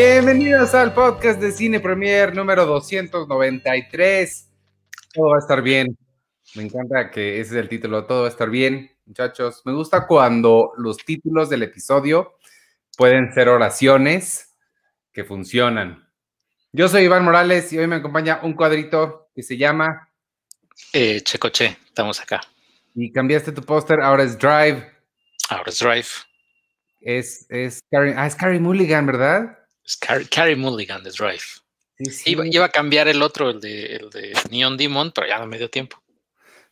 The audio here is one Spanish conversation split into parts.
Bienvenidos al podcast de Cine Premier número 293. Todo va a estar bien. Me encanta que ese es el título, todo va a estar bien, muchachos. Me gusta cuando los títulos del episodio pueden ser oraciones que funcionan. Yo soy Iván Morales y hoy me acompaña un cuadrito que se llama eh, Checoche, estamos acá. Y cambiaste tu póster, ahora es Drive. Ahora es Drive. Es, es, Carrie, ah, es Carrie Mulligan, ¿verdad? Es Carrie, Mulligan de Drive. Iba, a cambiar el otro, el de, el de Neon Demon, pero ya no me dio tiempo.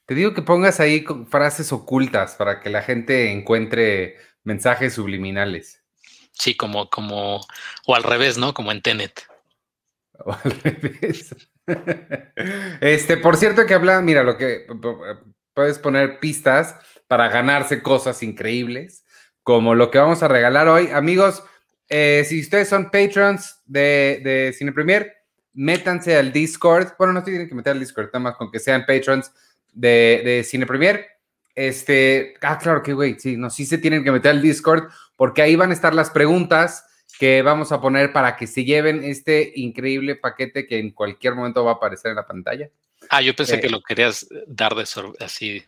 Te digo que pongas ahí frases ocultas para que la gente encuentre mensajes subliminales. Sí, como, como, o al revés, ¿no? Como en Tenet. O al revés. Este, por cierto que habla, mira, lo que puedes poner pistas para ganarse cosas increíbles, como lo que vamos a regalar hoy. Amigos, eh, si ustedes son patrons de, de Cine Premier, métanse al Discord. Bueno, no tienen que meter al Discord, nada más con que sean patrons de, de Cine Premier. Este, ah, claro que güey, sí, no, sí se tienen que meter al Discord porque ahí van a estar las preguntas que vamos a poner para que se lleven este increíble paquete que en cualquier momento va a aparecer en la pantalla. Ah, yo pensé que eh, lo querías dar de así.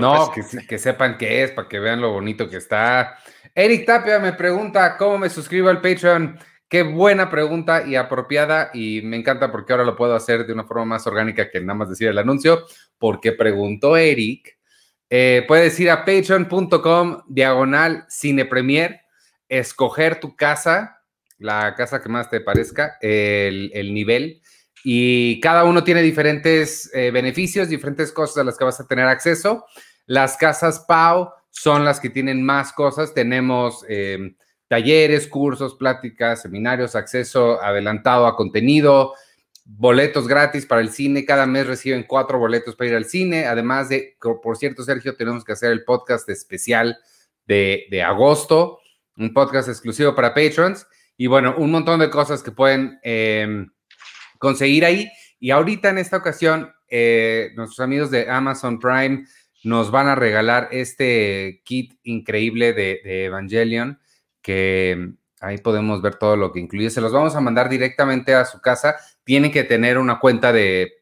No, que, que, sepan qué es, para que vean lo bonito que está. Eric Tapia me pregunta cómo me suscribo al Patreon. Qué buena pregunta y apropiada y me encanta porque ahora lo puedo hacer de una forma más orgánica que nada más decir el anuncio, porque preguntó Eric. Eh, puedes ir a patreon.com diagonal cinepremier, escoger tu casa, la casa que más te parezca, el, nivel, y cada uno tiene diferentes eh, beneficios, diferentes cosas a las que vas a tener acceso. Las casas PAU son las que tienen más cosas. Tenemos em, talleres, cursos, pláticas, seminarios, acceso adelantado a contenido, boletos gratis para el cine. Cada mes reciben cuatro boletos para ir al cine. Además de, por cierto, Sergio, tenemos que hacer el podcast especial de, agosto, un podcast exclusivo para patrons. Y bueno, un montón de cosas que pueden em, conseguir ahí. Y ahorita en esta ocasión, eh, nuestros amigos de Amazon Prime nos van a regalar este kit increíble de, Evangelion, que ahí podemos ver todo lo que incluye. Se los vamos a mandar directamente a su casa. Tienen que tener una cuenta de,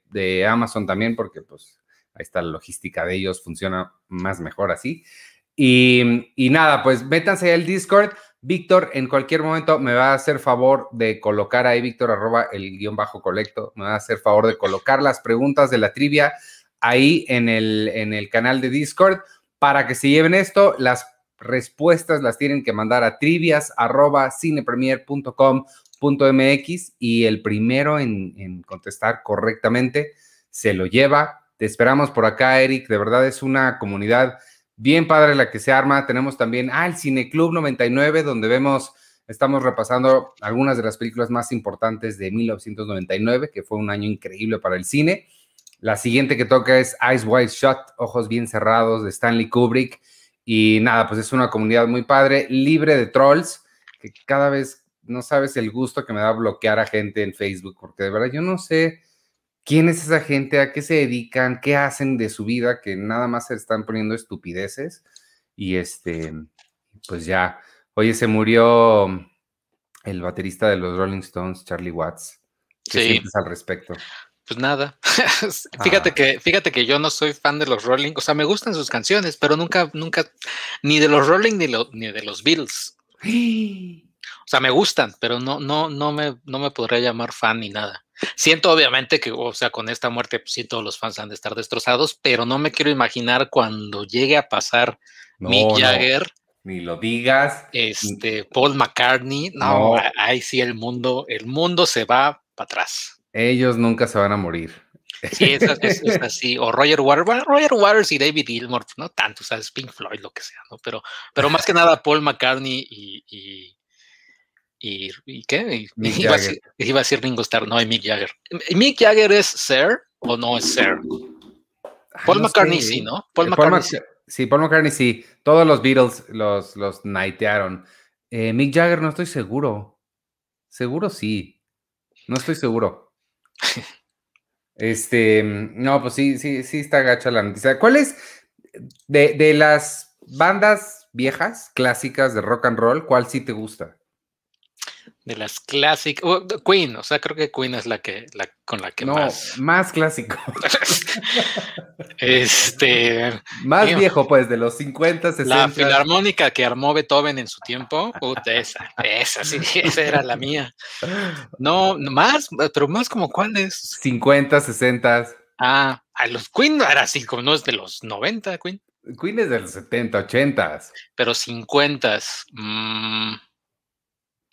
Amazon también, porque pues ahí está la logística de ellos, funciona más mejor así. Y, y nada, pues métanse al Discord. Víctor, en cualquier momento me va a hacer favor de colocar ahí, Víctor, arroba el guion bajo colecto, me va a hacer favor de colocar las preguntas de la trivia ahí en el, en el canal de Discord para que se lleven esto. Las respuestas las tienen que mandar a trivias cinepremier.com.mx y el primero en, en, contestar correctamente se lo lleva. Te esperamos por acá, Eric. De verdad es una comunidad bien padre la que se arma. Tenemos también al Cine Club 99, donde vemos, estamos repasando algunas de las películas más importantes de 1999, que fue un año increíble para el cine. La siguiente que toca es Eyes Wide Shut, Ojos Bien Cerrados de Stanley Kubrick. Y nada, pues es una comunidad muy padre, libre de trolls, que cada vez no sabes el gusto que me da bloquear a gente en Facebook, porque de verdad yo no sé quién es esa gente, a qué se dedican, qué hacen de su vida, que nada más se están poniendo estupideces. Y este, pues ya, oye, se murió el baterista de los Rolling Stones, Charlie Watts. ¿Qué sientes al respecto? Pues nada. fíjate ah. que, fíjate que yo no soy fan de los Rolling, o sea, me gustan sus canciones, pero nunca, nunca, ni de los Rolling ni, ni de los Beatles. O sea, me gustan, pero no, no, no me, no me podría llamar fan ni nada. Siento obviamente que, o sea, con esta muerte, pues, sí, todos los fans han de estar destrozados, pero no me quiero imaginar cuando llegue a pasar Mick Jagger. ni lo digas. Este, Paul McCartney. No, no, ahí sí el mundo, el mundo se va para atrás. Ellos nunca se van a morir. Sí, es, así. O Roger Waters, Roger Waters y David Gilmour, no tanto, sabes, Pink Floyd, lo que sea, ¿no? Pero, pero más que nada Paul McCartney y, y, y, ¿qué? iba, a decir, iba, a decir, Ringo Starr, no, y Mick Jagger. ¿Mick Jagger es Sir o no es Sir? Paul McCartney sí, ¿no? Paul, eh, McCartney. sí, Paul McCartney sí. Todos los Beatles los, los nightearon. Eh, Mick Jagger no estoy seguro. Seguro sí. No estoy seguro. Este, no, pues sí, sí, sí está gacha la noticia. ¿Cuál es de, las bandas viejas, clásicas de rock and roll, cuál sí te gusta? De las clásicas. Queen, o sea, creo que Queen es la que la, con la que no, más. Más clásico. este. Más viejo, pues, de los 50, 60. La filarmónica que armó Beethoven en su tiempo. Puta, esa, esa, sí, esa era la mía. No, más, pero más como cuáles. 50, 60. Ah, a los Queen era así, como no es de los 90, Queen. Queen es de los 70, 80. Pero 50. Mmm,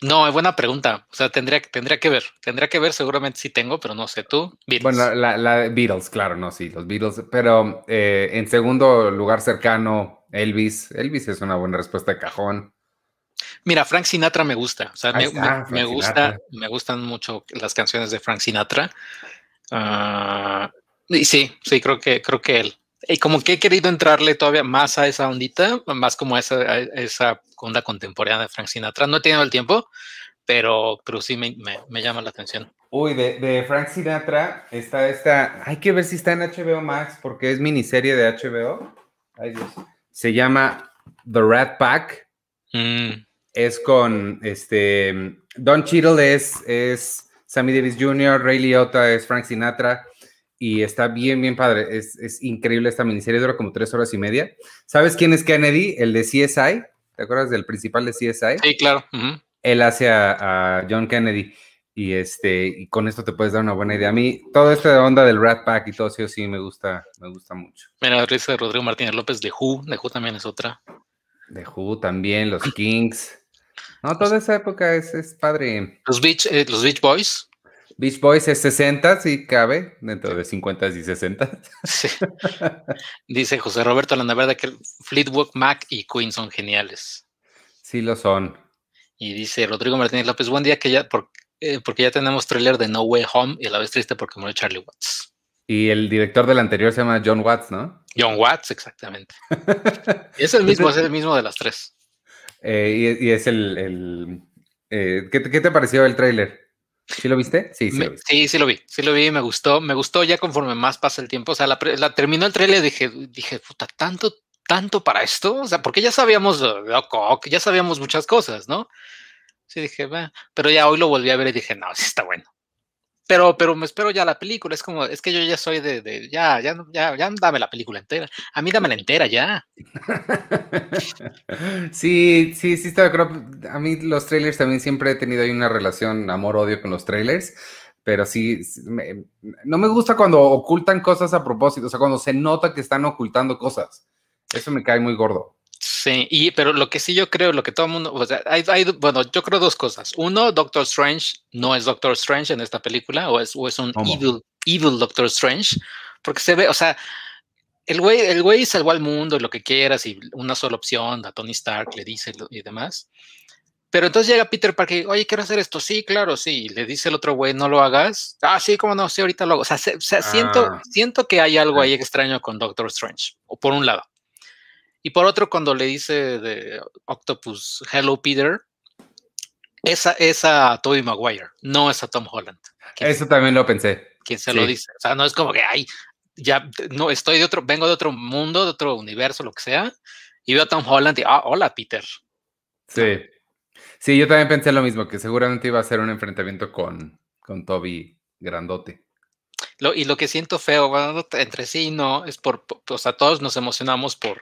no, es buena pregunta. O sea, tendría, tendría que ver. Tendría que ver, seguramente sí tengo, pero no sé tú. Beatles. Bueno, la, la Beatles, claro, no, sí, los Beatles. Pero eh, en segundo lugar cercano, Elvis. Elvis es una buena respuesta de cajón. Mira, Frank Sinatra me gusta. O sea, me, gusta, me gustan mucho las canciones de Frank Sinatra. Ah, y sí, sí, creo que, creo que él. Y como que he querido entrarle todavía más a esa ondita, más como a esa, esa onda contemporánea de Frank Sinatra. No he tenido el tiempo, pero, pero sí me, me, llama la atención. Uy, de, de, Frank Sinatra está esta. Hay que ver si está en HBO Max, porque es miniserie de HBO. Ay, Dios. Se llama The Rat Pack. Mm. Es con este. Don Cheadle es, es Sammy Davis Jr., Ray Liotta es Frank Sinatra y está bien, bien padre. Es, increíble esta miniserie, dura como tres horas y media. ¿Sabes quién es Kennedy? El de CSI. ¿Te acuerdas del principal de CSI? Sí, claro. Él hace a, John Kennedy y este y con esto te puedes dar una buena idea. A mí toda esta onda del Rat Pack y todo eso sí me gusta, me gusta mucho. Mira, risa de Rodrigo Martínez López de Who, de Who también es otra. De Who también, los Kings. No, toda esa época es, es padre. Los Beach, eh, los Beach Boys. Beach Boys es 60, sí cabe, dentro de 50 y 60. Sí. Dice José Roberto Landaverde que Fleetwood Mac y Queen son geniales. Sí lo son. Y dice Rodrigo Martínez López, buen día que ya, eh, porque ya tenemos tráiler de No Way Home y a la vez triste porque murió Charlie Watts. Y el director del anterior se llama John Watts, ¿no? John Watts, exactamente. es el mismo, es el mismo de las tres. Eh, y, es el... Eh, ¿qué, ¿qué, te pareció el tráiler? ¿Sí lo viste? Sí, sí, lo vi. sí, sí lo vi, sí lo vi, me gustó, me gustó ya conforme más pasa el tiempo, o sea, la, terminó el trailer y dije, dije, puta, tanto, tanto para esto, o sea, porque ya sabíamos ya sabíamos muchas cosas, ¿no? Sí, dije, pero ya hoy lo volví a ver y dije, no, sí está bueno pero, pero me espero ya la película. Es como, es que yo ya soy de, de ya, ya, ya, ya dame la película entera. A mí dame la entera ya. sí, sí, sí, está, a mí los trailers también siempre he tenido ahí una relación amor-odio con los trailers, pero sí, no me gusta cuando ocultan cosas a propósito, o sea, cuando se nota que están ocultando cosas. Eso me cae muy gordo. Sí, y, pero lo que sí yo creo, lo que todo el mundo, o sea, hay, bueno, yo creo dos cosas. Uno, Doctor Strange no es Doctor Strange en esta película, o es, o es un evil, evil Doctor Strange, porque se ve, o sea, el güey, el güey salvó al mundo, lo que quieras, y una sola opción, a Tony Stark le dice y demás. Pero entonces llega Peter Parker, oye, quiero hacer esto. Sí, claro, sí. Y le dice el otro güey, no lo hagas. Ah, sí, cómo no, sí, ahorita lo hago. O sea, siento, ah. siento que hay algo ahí extraño con Doctor Strange, o por un lado. Y por otro, cuando le dice de Octopus, Hello Peter, esa es a Tobey Maguire, no es a Tom Holland. Eso también lo pensé. Quien se lo dice. O sea, no es como que, ay, ya, no, estoy de otro, vengo de otro mundo, de otro universo, lo que sea, y veo a Tom Holland y, ah, hola, Peter. Sí. Sí, yo también pensé lo mismo, que seguramente iba a ser un enfrentamiento con, con Toby grandote. Lo, y lo que siento feo, entre sí no, es por, o sea, todos nos emocionamos por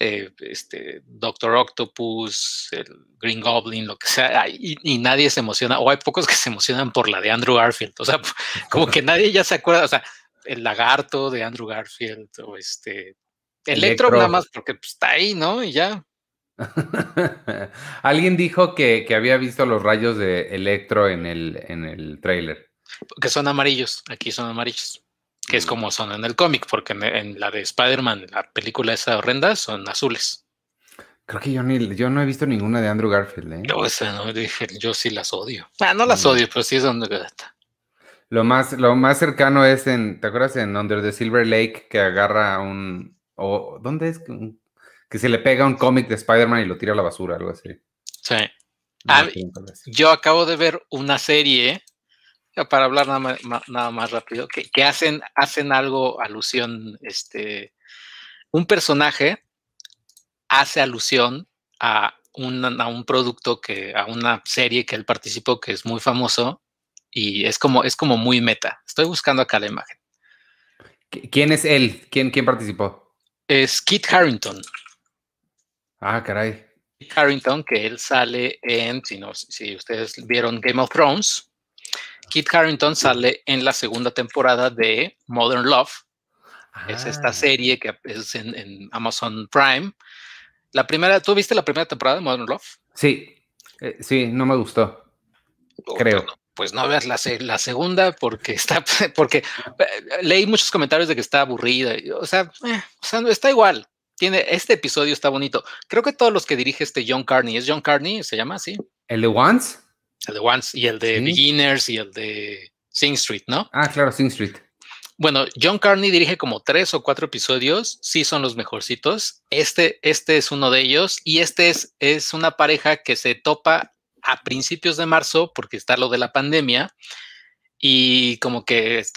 eh, este, Doctor Octopus, el Green Goblin, lo que sea, y, nadie se emociona, o hay pocos que se emocionan por la de Andrew Garfield, o sea, como que nadie ya se acuerda, o sea, el lagarto de Andrew Garfield, o este, Electro, nada más porque pues, está ahí, ¿no? Y ya. Alguien dijo que, había visto los rayos de Electro en el, en el trailer. Que son amarillos, aquí son amarillos que es como son en el cómic, porque en, la de Spider-Man, la película esa horrenda, son azules. Creo que yo, ni, yo no he visto ninguna de Andrew Garfield. ¿eh? Yo, esa no, dije, yo sí las odio. Ah, no las odio, pero sí son de Lo más, lo más cercano es en, ¿te acuerdas en Under the Silver Lake que agarra un, o ¿dónde es? Que se le pega un cómic de Spider-Man y lo tira a la basura, algo así. Sí. Ah, yo acabo de ver una serie para hablar nada más, nada más rápido, que, hacen, hacen algo alusión, este, un personaje hace alusión a a un producto que, a una serie que él participó que es muy famoso y es como, es como muy meta. Estoy buscando acá la imagen. ¿Quién es él? ¿Quién, quién participó? Es Kit Harrington. Ah, caray. Kit Harrington, que él sale en, si, no, si ustedes vieron Game of Thrones, Kit Harrington sale en la segunda temporada de Modern Love. Es esta ah. serie que es en, Amazon Prime. La primera, ¿tú viste la primera temporada de Modern Love? Sí, eh, sí, no me gustó. Oh, creo pues no veas la, la segunda porque está, porque eh, leí muchos comentarios de que está aburrida. O sea, eh, o sea, está igual. Tiene, este episodio está bonito. Creo que todos los que dirige este John Carney, ¿es John Carney? ¿Se llama así? ¿El de Once? El de Once y el de Beginners y el de Sing Street, ¿no? Ah, claro, Sing Street. Bueno, John Carney dirige como tres o cuatro episodios, sí son los mejorcitos. Este, este es uno de ellos y este es, es una pareja que se topa a principios de marzo, porque está lo de la pandemia, y como que, es,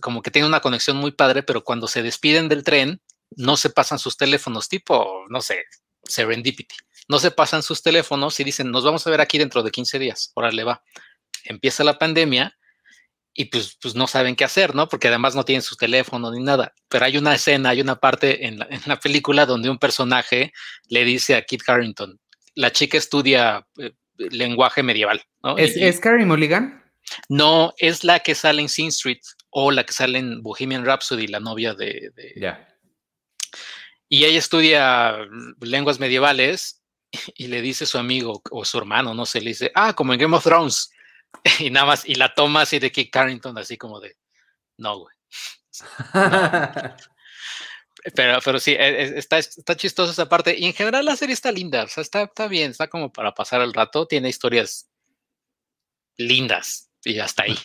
como que tiene una conexión muy padre, pero cuando se despiden del tren, no se pasan sus teléfonos, tipo, no sé, serendipity. No se pasan sus teléfonos y dicen, nos vamos a ver aquí dentro de 15 días. Órale, va. Empieza la pandemia y pues, pues no saben qué hacer, ¿no? Porque además no tienen su teléfono ni nada. Pero hay una escena, hay una parte en la, en la película donde un personaje le dice a Kit Harrington, la chica estudia eh, lenguaje medieval. ¿no? ¿Es, Carrie Mulligan? No, es la que sale en Sin Street o la que sale en Bohemian Rhapsody, la novia de. Ya. Y ella estudia lenguas medievales y le dice su amigo o su hermano, no sé, le dice, ah, como en Game of Thrones. Y nada más, y la toma así de Kit Carrington, así como de, no, güey. Pero, pero sí, e, e, está, está chistosa esa parte. Y en general la serie está linda, o sea, está, está bien, está como para pasar el rato. Tiene historias lindas y hasta ahí.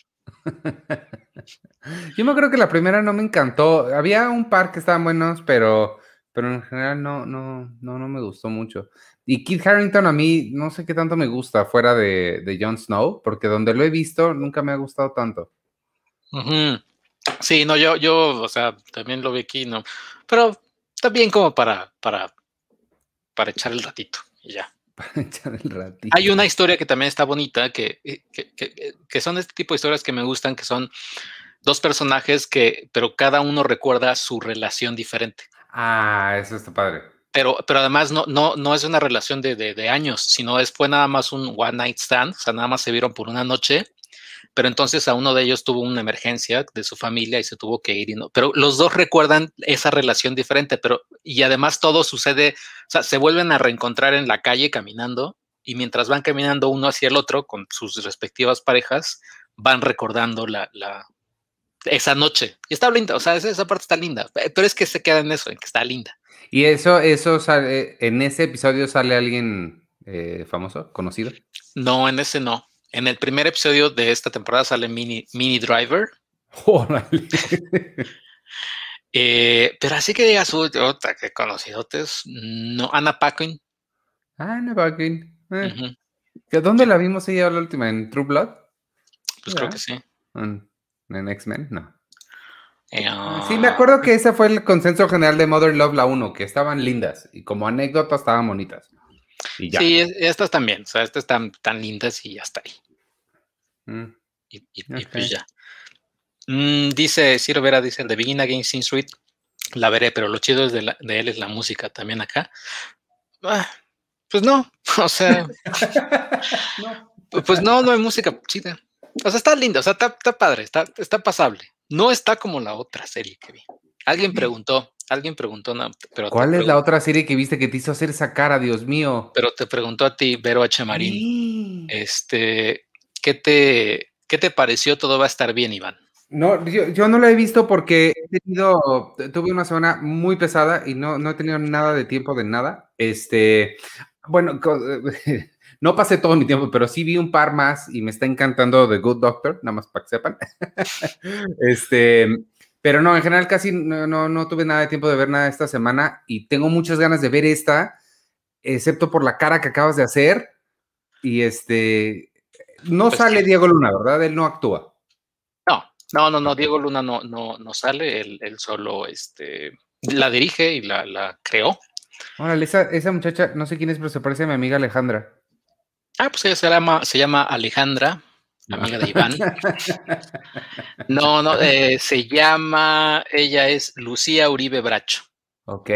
Yo me creo que la primera no me encantó. Había un par que estaban buenos, pero, pero en general no, no, no, no me gustó mucho. Y Kit Harrington a mí no sé qué tanto me gusta fuera de, de Jon Snow, porque donde lo he visto nunca me ha gustado tanto. Sí, no, yo, yo, o sea, también lo vi aquí, no. Pero también como para, para, para echar el ratito y ya. Para echar el ratito. Hay una historia que también está bonita, que, que, que, que, son este tipo de historias que me gustan, que son dos personajes que, pero cada uno recuerda su relación diferente. Ah, eso está padre. Pero, pero además no, no, no es una relación de, de, de años, sino es, fue nada más un one night stand, o sea, nada más se vieron por una noche pero entonces a uno de ellos tuvo una emergencia de su familia y se tuvo que ir. Y no, pero los dos recuerdan esa relación diferente, pero y además todo sucede, o sea, se vuelven a reencontrar en la calle caminando y mientras van caminando uno hacia el otro con sus respectivas parejas, van recordando la, la esa noche. Y está linda, o sea, esa, parte está linda, pero es que se queda en eso, en que está linda. Y eso, eso sale, en ese episodio sale alguien eh, famoso, conocido. No, en ese no. En el primer episodio de esta temporada sale Mini, Mini Driver. eh, pero así que digas, otra que conocidotes, no, Anna Paquin. Anna Paquin. Eh. ¿Dónde la vimos ella la última? ¿En True Blood? Pues creo que sí. ¿En, X-Men? No. Eh, sí, me acuerdo que ese fue el consenso general de Mother Love, la 1, que estaban lindas y como anécdota estaban bonitas. Y ya. Sí, estas también, o sea, estas están tan lindas y ya está ahí. Mm. Y, pues ya. Mm, dice Ciro Vera, dice el de Begin Again Sin Street, la veré, pero lo chido de, él es la música también acá. Ah, pues no, o sea, pues no, no hay música chida. O sea, está linda, o sea, está, padre, está, está pasable. No está como la otra serie que vi. Alguien preguntó, alguien preguntó, no, pero ¿cuál es la otra serie que viste que te hizo hacer esa cara, Dios mío? Pero te preguntó a ti, Vero H. Marín, este, ¿Qué te, qué te pareció? Todo va a estar bien, Iván. No, yo, no lo he visto porque he tenido, tuve una semana muy pesada y no, no he tenido nada de tiempo de nada. Este, bueno, no pasé todo mi tiempo, pero sí vi un par más y me está encantando The Good Doctor, nada más para que sepan. este, pero no, en general casi no, no, no, tuve nada de tiempo de ver nada esta semana y tengo muchas ganas de ver esta, excepto por la cara que acabas de hacer. Y este, no pues sale Diego Luna, ¿verdad? Él no actúa. No, no, no, no, Diego Luna no, no, no sale, él, solo este, la dirige y la, la creó. Órale, esa, esa muchacha, no sé quién es, pero se parece a mi amiga Alejandra. Ah, pues ella se llama, se llama Alejandra, amiga de Iván. No, no, eh, se llama, ella es Lucía Uribe Bracho. Ok.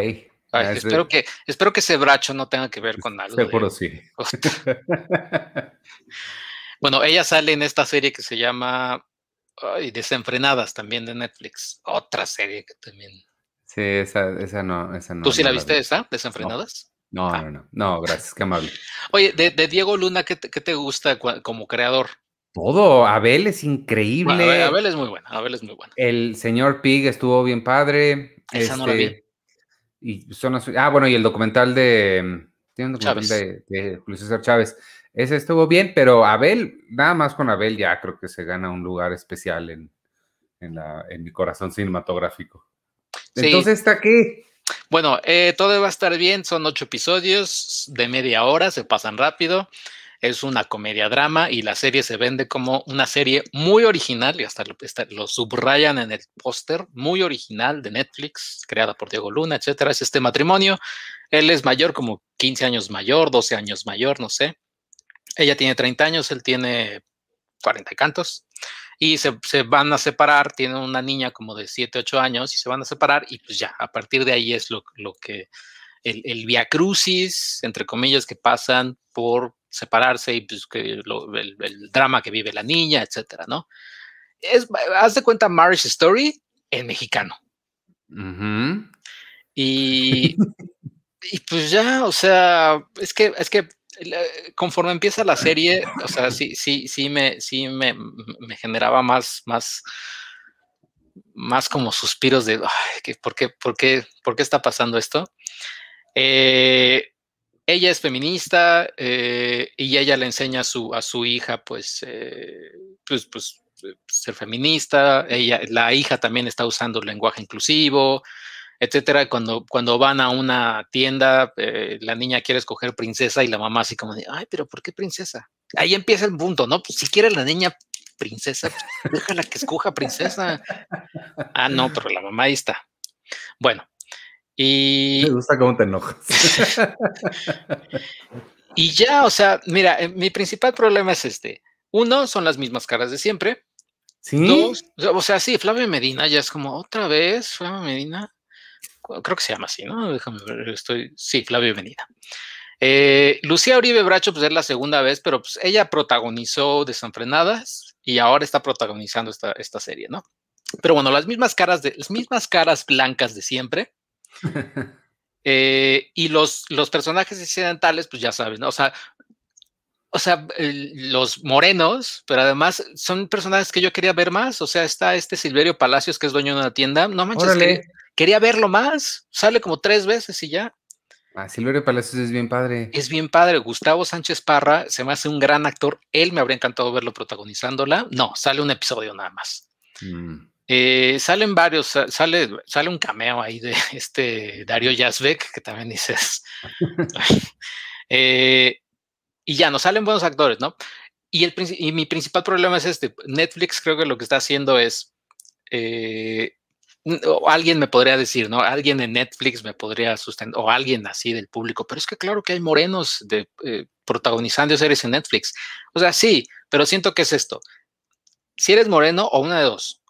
Ay, espero, que, espero que ese bracho no tenga que ver con algo. Seguro sí. bueno, ella sale en esta serie que se llama ay, Desenfrenadas también de Netflix. Otra serie que también. Sí, esa, esa no, esa no. ¿Tú sí no la viste esa, Desenfrenadas? No, no, no, no, gracias, qué amable. Oye, de, de Diego Luna, ¿qué te, qué te gusta como creador? Todo, Abel es increíble. Bueno, Abel, Abel es muy buena, Abel es muy buena. El señor Pig estuvo bien padre. Esa no la vi. este, Y son las- ah, bueno, y el documental de. Tiene un documental de, de Julio César Chávez. Ese estuvo bien, pero Abel, nada más con Abel ya creo que se gana un lugar especial en, en, la, en mi corazón cinematográfico. Sí. Entonces, ¿está qué? Bueno, eh, todo va a estar bien. Son ocho episodios de media hora, se pasan rápido. Es una comedia drama y la serie se vende como una serie muy original y hasta lo, está- subrayan en el póster, muy original de Netflix, creada por Diego Luna, etcétera. Es este matrimonio. Él es mayor, como 15 años mayor, 12 años mayor, no sé. Ella tiene 30 años, él tiene 40 y cantos. Y se, se van a separar, tienen una niña como de 7, 8 años y se van a separar y pues ya, a partir de ahí es lo, lo que, el, el via crucis, entre comillas, que pasan por separarse y pues que lo- el, el drama que vive la niña, etcétera, ¿no? Es, haz de cuenta Marriage Story en mexicano. Y, y pues ya, o sea, es que, es que conforme empieza la serie, o sea, sí, sí, sí me, sí me, me generaba más, más, más como suspiros de, "Ay, que ¿por, qué, por, qué, ¿por qué está pasando esto? Eh, ella es feminista eh, y ella le enseña a su, a su hija, pues, eh, pues, pues, ser feminista. Ella, la hija también está usando lenguaje inclusivo etcétera. Cuando, cuando van a una tienda, eh, la niña quiere escoger princesa y la mamá así como de, ay, pero ¿por qué princesa? Ahí empieza el punto, ¿no? Pues si quiere la niña princesa, pues, déjala que escoja princesa. Ah, no, pero la mamá ahí está. Bueno, y, Me gusta cómo te enojas. y ya, o sea, mira, eh, mi principal problema es este. Uno, son las mismas caras de siempre. ¿Sí? Dos, o sea- o sea, sí, Flavio Medina ya es como otra vez, Flavio Medina. Creo que se llama así, ¿no? Déjame ver, estoy. Sí, Flavio Medina. Eh, Lucía Uribe Bracho, pues es la segunda vez, pero pues ella protagonizó Desenfrenadas y ahora está protagonizando esta, esta serie, ¿no? Pero bueno, las mismas caras de, las mismas caras blancas de siempre. Eh, y los, los personajes occidentales, pues ya sabes, ¿no? O sea, o sea, los morenos, pero además son personajes que yo quería ver más. O sea, está este Silverio Palacios, que es dueño de una tienda. No manches, quería. Quería verlo más. Sale como tres veces y ya. Ah, Silverio Palacios es bien padre. Es bien padre. Gustavo Sánchez Parra se me hace un gran actor. Él me habría encantado verlo protagonizándola. No, sale un episodio nada más. Mm. Eh, salen varios, sa- sale, sale un cameo ahí de este Dario Yazbek, que también dices. Eh, y ya, nos salen buenos actores, ¿no? Y, el, y mi principal problema es este. Netflix creo que lo que está haciendo es. eh, o alguien me podría decir, ¿no? Alguien en Netflix me podría sustentar, o alguien así del público, pero es que claro que hay morenos de, eh, protagonizando series en Netflix. O sea, sí, pero siento que es esto. Si eres moreno o una de dos,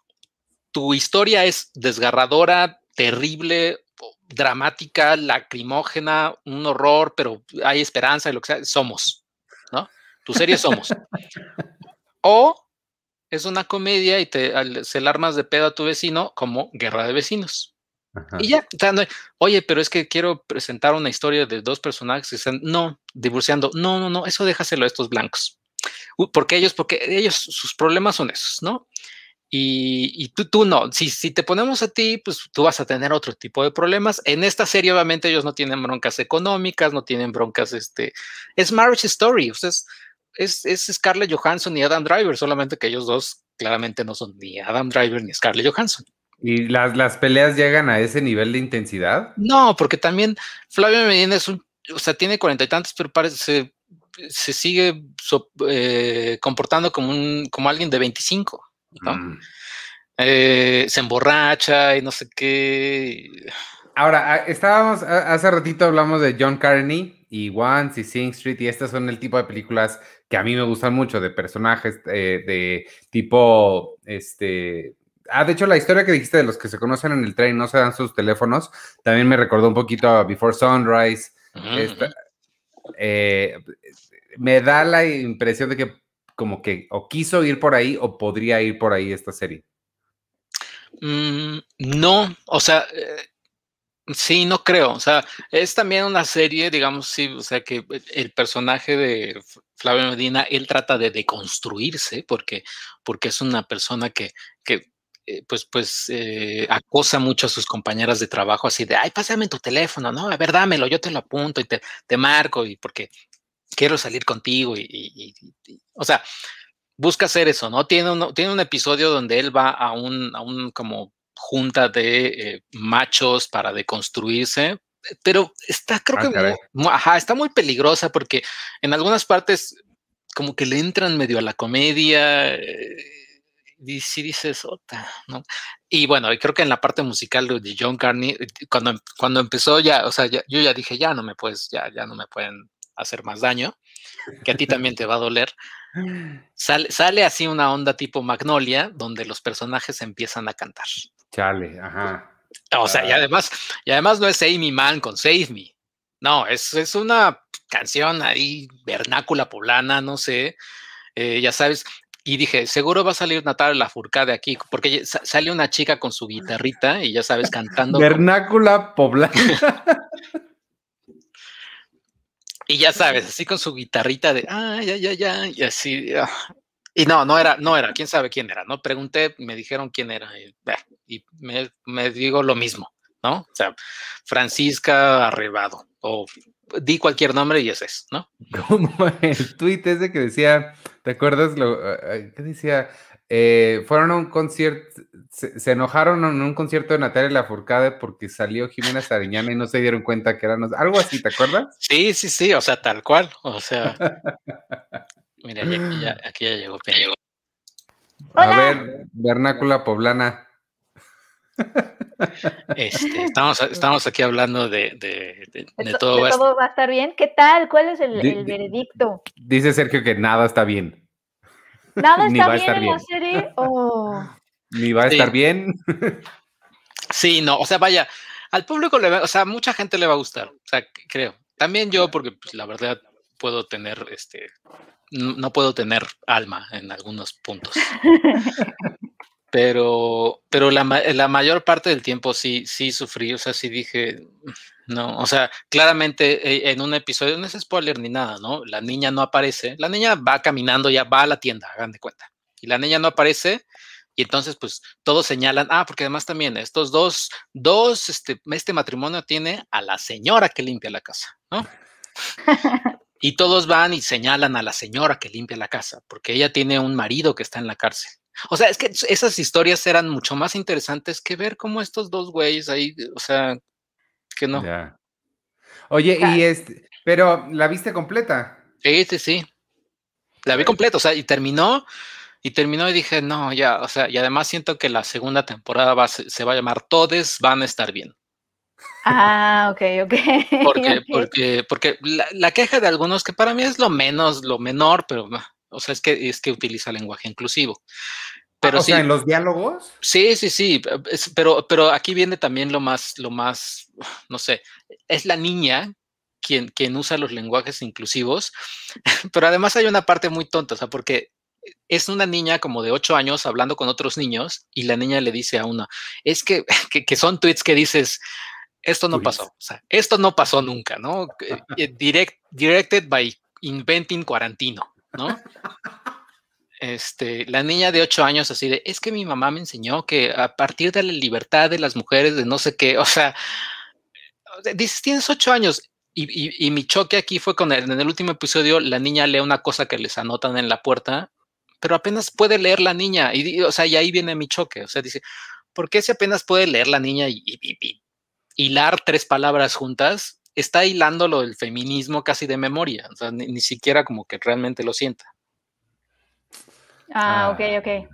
tu historia es desgarradora, terrible, dramática, lacrimógena, un horror, pero hay esperanza y lo que sea, somos, ¿no? Tu serie somos. o es una comedia y te al- se la armas de pedo a tu vecino como Guerra de Vecinos. Ajá. Y ya, o sea, no oye, pero es que quiero presentar una historia de dos personajes que están, no, divorciando, no, no, no, eso déjaselo a estos blancos. Porque ellos, porque ellos, sus problemas son esos, ¿no? Y, y tú, tú no, si, si te ponemos a ti, pues tú vas a tener otro tipo de problemas. En esta serie, obviamente, ellos no tienen broncas económicas, no tienen broncas, este, es Marriage Story, o sea, es, es, es Scarlett Johansson y Adam Driver, solamente que ellos dos claramente no son ni Adam Driver ni Scarlett Johansson. ¿Y las, las peleas llegan a ese nivel de intensidad? No, porque también Flavio Medina es un, o sea, tiene cuarenta y tantos, pero parece, se sigue so- eh, comportando como un, como alguien de 25, ¿no? Mm. Eh, se emborracha y no sé qué. Ahora, estábamos, hace ratito hablamos de John Carney y Once y Sing Street y estas son el tipo de películas que a mí me gustan mucho, de personajes eh, de tipo, este, Ah, de hecho, la historia que dijiste de los que se conocen en el tren no se dan sus teléfonos, también me recordó un poquito a Before Sunrise. Eh, me da la impresión de que como que o quiso ir por ahí o podría ir por ahí esta serie. Mm, no, o sea, eh, sí, no creo. O sea, es también una serie, digamos, sí, o sea, que el personaje de Flavio Medina, él trata de deconstruirse porque, porque es una persona que, que eh, pues, pues eh, acosa mucho a sus compañeras de trabajo así de, ay, pásame tu teléfono, ¿no? A ver, dámelo, yo te lo apunto y te, te marco y porque quiero salir contigo y, o sea, busca hacer eso, ¿no? Tiene un, tiene un episodio donde él va a un, a un como junta de eh, machos para deconstruirse, pero está, creo ah, que, ajá, está muy peligrosa porque en algunas partes como que le entran medio a la comedia y sí dices otra, ¿no? Y bueno, creo que en la parte musical de John Carney, eh, cuando, cuando empezó ya, o sea, yo ya dije, ya no me puedes, ya, ya no me pueden hacer más daño, que a ti también te va a doler. Sale, sale así una onda tipo Magnolia, donde los personajes empiezan a cantar. Chale, ajá. O sea, y ah. además, y además no es Amy Man con Save Me. No, es, es una canción ahí, vernácula poblana, no sé. Eh, ya sabes, y dije, seguro va a salir Natalia de aquí, porque sale una chica con su guitarrita y ya sabes, cantando. Vernácula poblana. y ya sabes, así con su guitarrita de, ah, ya, ya, ya, y así. Ah. Y no, no era, no era, quién sabe quién era, ¿no? Pregunté, me dijeron quién era, y, y me, me, digo lo mismo, ¿no? O sea, Francisca Arrebado, o di cualquier nombre y ese es, ¿no? Como el tuit ese que decía, ¿te acuerdas lo qué decía? Eh, fueron a un concierto, se, enojaron en un concierto de Natalia Lafourcade porque salió Jimena Sariñana y no se dieron cuenta que eran algo así, ¿te acuerdas? Sí, sí, sí, o sea, tal cual, o sea. mira, aquí ya, aquí ya llegó. A ver, vernácula poblana. Este, estamos, estamos aquí hablando de, todo. todo va a estar bien. ¿Qué tal? ¿Cuál es el, veredicto? Dice Sergio que nada está bien. ¿Nada está bien en la serie? Ni va a estar bien. sí, no, o sea, vaya, al público le va, o sea, mucha gente le va a gustar, o sea, creo. También yo, porque pues, la verdad puedo tener, este, no puedo tener alma en algunos puntos. Pero, pero la, la, mayor parte del tiempo sí, sí sufrí, o sea, sí dije, no, o sea, claramente eh, en un episodio, no es spoiler ni nada, ¿no? La niña no aparece, la niña va caminando, ya va a la tienda, hagan de cuenta, y la niña no aparece, y entonces pues todos señalan, ah, porque además también estos dos, dos, este, este matrimonio tiene a la señora que limpia la casa, ¿no? y todos van y señalan a la señora que limpia la casa, porque ella tiene un marido que está en la cárcel. O sea, es que esas historias eran mucho más interesantes que ver cómo estos dos güeyes ahí, o sea, que no. Oye, y este, pero ¿la viste completa? Sí, sí, sí. La vi completa, o sea, y terminó, y terminó y dije, no, ya, o sea, y además siento que la segunda temporada va, se, va a llamar Todes van a estar bien. Ah, ok, ok. Porque, porque, porque la, la, queja de algunos, que para mí es lo menos, lo menor, pero o sea, es que, es que utiliza lenguaje inclusivo. Pero ah, o sea, en los diálogos. Sí, sí, sí. pero, pero aquí viene también lo más, lo más, no sé, es la niña quien, quien usa los lenguajes inclusivos, pero además hay una parte muy tonta, o sea, porque es una niña como de ocho años hablando con otros niños y la niña le dice a una, es que, que, son tweets que dices, esto no pasó, o sea, esto no pasó nunca, ¿no? Eh, direct, directed by Inventing Quarantino. ¿No? Este, la niña de ocho años así de, es que mi mamá me enseñó que a partir de la libertad de las mujeres, de no sé qué, o sea, dices, tienes ocho años. Y, mi choque aquí fue con el, en el último episodio, la niña lee una cosa que les anotan en la puerta, pero apenas puede leer la niña. Y, o sea, y ahí viene mi choque. O sea, dice, ¿por qué si apenas puede leer la niña y, y hilar tres palabras juntas? Está hilando lo del feminismo casi de memoria, o sea, ni, siquiera como que realmente lo sienta. Ah, ok, ok.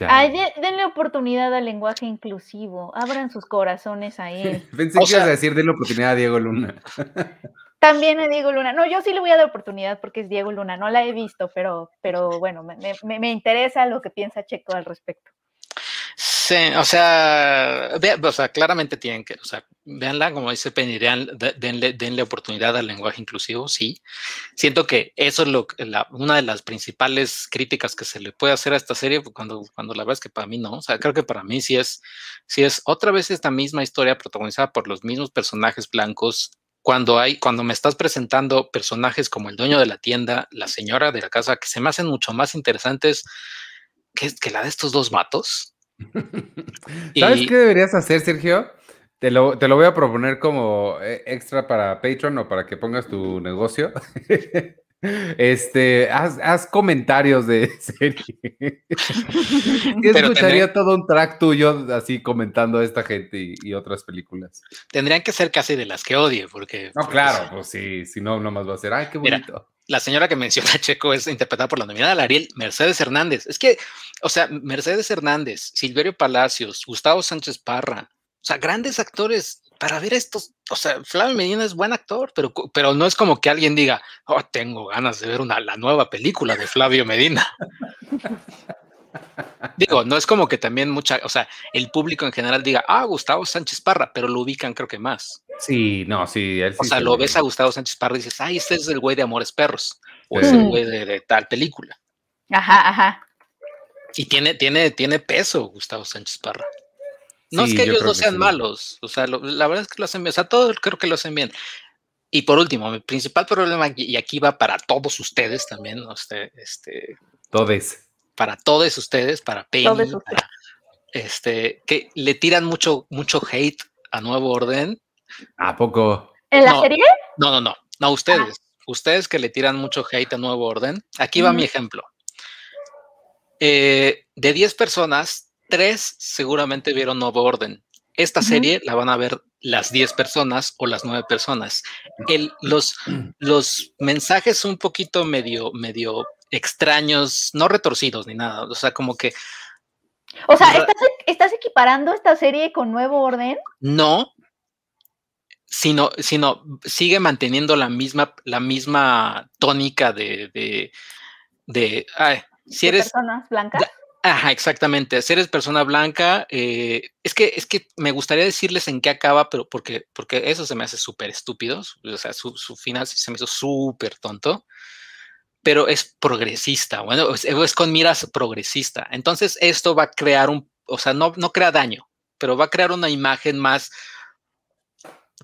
Ay, denle oportunidad al lenguaje inclusivo, abran sus corazones ahí. Pensé que ibas a decir denle oportunidad a Diego Luna. También a Diego Luna. No, yo sí le voy a dar oportunidad porque es Diego Luna, no la he visto, pero, pero bueno, me, me interesa lo que piensa Checo al respecto. Sí, o sea, o sea, claramente tienen que, o sea, véanla, como dice Penny, denle, denle, oportunidad al lenguaje inclusivo, sí. Siento que eso es lo, la, una de las principales críticas que se le puede hacer a esta serie pues, cuando, cuando la ves que para mí no, o sea, creo que para mí sí es, sí es otra vez esta misma historia protagonizada por los mismos personajes blancos. Cuando hay, cuando me estás presentando personajes como el dueño de la tienda, la señora de la casa, que se me hacen mucho más interesantes que, que la de estos dos matos, ¿Sabes qué deberías hacer, Sergio? Te lo, te lo, voy a proponer como eh, extra para Patreon o para que pongas tu negocio. Este, haz, comentarios de serie. escucharía todo un track tuyo así comentando a esta gente y, otras películas. Tendrían que ser casi de las que odie, porque. No, claro, pues sí, si no, nomás va a ser, ay, qué bonito. la señora que menciona Checo es interpretada por la nominada Ariel Mercedes Hernández. Es que, o sea, Mercedes Hernández, Silverio Palacios, Gustavo Sánchez Parra, o sea, grandes actores para ver estos, o sea, Flavio Medina es buen actor, pero, pero no es como que alguien diga, oh, tengo ganas de ver una, la nueva película de Flavio Medina. Digo, no es como que también mucha, o sea, el público en general diga, ah, Gustavo Sánchez Parra, pero lo ubican creo que más. Sí, no, sí. Él sí o sea, lo ves a Gustavo Sánchez Parra y dices, ay, este es el güey de Amores Perros, o es el güey de, tal película. Ajá, ajá. Y tiene, tiene, tiene peso Gustavo Sánchez Parra. No es que ellos no sean malos, o sea, la verdad es que lo hacen bien, o sea, todos creo que lo hacen bien. Y por último, mi principal problema, y aquí va para todos ustedes también, este, este todos. Para todos ustedes, para Penny, este, que le tiran mucho, mucho hate a Nuevo Orden. ¿A poco? ¿En la serie? No, no, no, no, ustedes. Ustedes que le tiran mucho hate a Nuevo Orden. Aquí va mi ejemplo. Eh, de 10 personas, tres seguramente vieron Nuevo Orden. Esta serie la van a ver las 10 personas o las 9 personas. El, los, los mensajes un poquito medio, medio extraños, no retorcidos ni nada. O sea, como que. O sea, ¿estás, ¿estás equiparando esta serie con Nuevo Orden? No, sino, sino sigue manteniendo la misma, la misma tónica de, de, de ay, si eres personas blancas. Ajá, exactamente. Si eres persona blanca, eh, es que es que me gustaría decirles en qué acaba, pero porque, porque eso se me hace súper estúpido. O sea, su, final se me hizo súper tonto, pero es progresista. Bueno, es, con miras progresista. Entonces, esto va a crear un, o sea, no, no crea daño, pero va a crear una imagen más,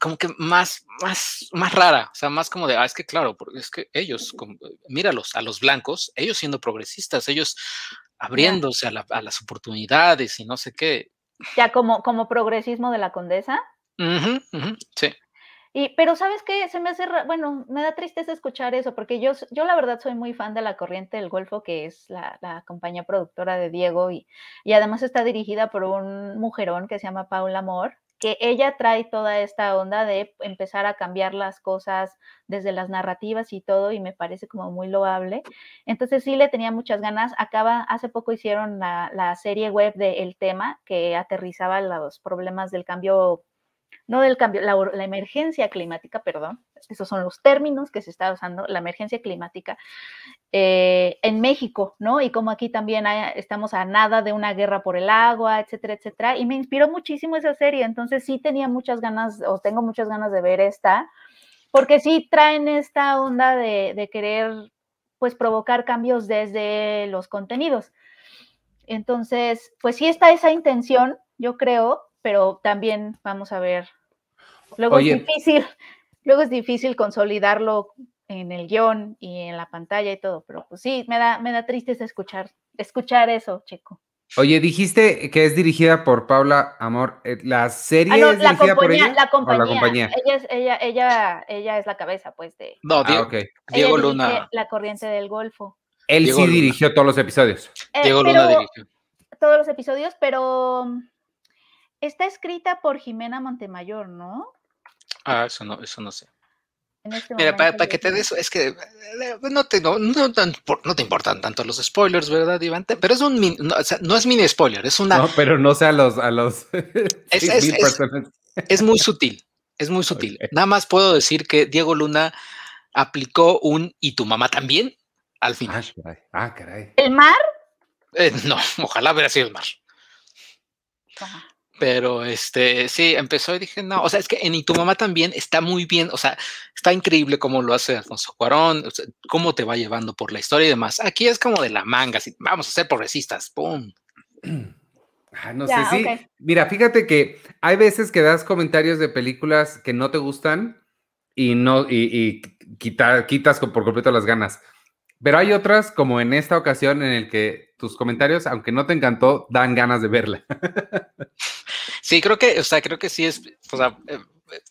como que más, más, más rara, o sea, más como de, ah, es que claro, porque es que ellos, como, míralos, a los blancos, ellos siendo progresistas, ellos abriéndose a, las oportunidades y no sé qué. Ya como, como progresismo de la condesa. sí. Y, pero sabes qué, se me hace, bueno, me da tristeza escuchar eso, porque yo, yo la verdad soy muy fan de la Corriente del Golfo, que es la, la compañía productora de Diego, y, y, además está dirigida por un mujerón que se llama Paula Moore, que ella trae toda esta onda de empezar a cambiar las cosas desde las narrativas y todo, y me parece como muy loable. Entonces sí le tenía muchas ganas. Acaba, hace poco hicieron la, serie web de El Tema, que aterrizaba los problemas del cambio no del cambio, la, emergencia climática, perdón, esos son los términos que se está usando, la emergencia climática eh, en México, ¿no? Y como aquí también estamos a nada de una guerra por el agua, etcétera, etcétera. Y me inspiró muchísimo esa serie, entonces sí tenía muchas ganas, o tengo muchas ganas de ver esta, porque sí traen esta onda de, de querer, pues, provocar cambios desde los contenidos. Entonces, pues sí está esa intención, yo creo, pero también vamos a ver. Luego es difícil, luego es difícil consolidarlo en el guion y en la pantalla y todo, pero pues sí, me da, me da tristeza escuchar, escuchar eso, chico. Oye, dijiste que es dirigida por Paula Amor. Eh, ¿La serie ah, es dirigida por ella? La compañía. Ella, es, ella, ella, ella es la cabeza, pues, de. No, ah, Diego, Diego Luna. La corriente del Golfo. Él sí dirigió todos los episodios. Eh, Diego Luna dirigió. Todos los episodios, pero Está escrita por Jimena Montemayor, ¿no? Ah, eso no, eso no sé. este Mira, para, que te des, es que eh, no te, no, no, te importan tanto los spoilers, ¿verdad, Iván? Pero es un, no, o sea, no, es mini spoiler, es una... No, pero no sé a los... A los es, es, muy sutil, es muy sutil. Nada más puedo decir que Diego Luna aplicó un ¿y tu mamá también? al final. Ah, caray. ¿El mar? Eh, no, ojalá hubiera sido el mar. Pero este, sí, empezó y dije, no, o sea, es que en Y tu mamá también está muy bien, o sea, está increíble cómo lo hace Alfonso Cuarón, cómo te va llevando por la historia y demás. Aquí es como de la manga, así, vamos a ser progresistas, ¡pum! Ah, no sé, sí. Mira, fíjate que hay veces que das comentarios de películas que no te gustan y no, y, quitas por completo las ganas. Pero hay otras, como en esta ocasión, en el que tus comentarios, aunque no te encantó, dan ganas de verla. sí, creo que, o sea, creo que sí es, o sea, eh,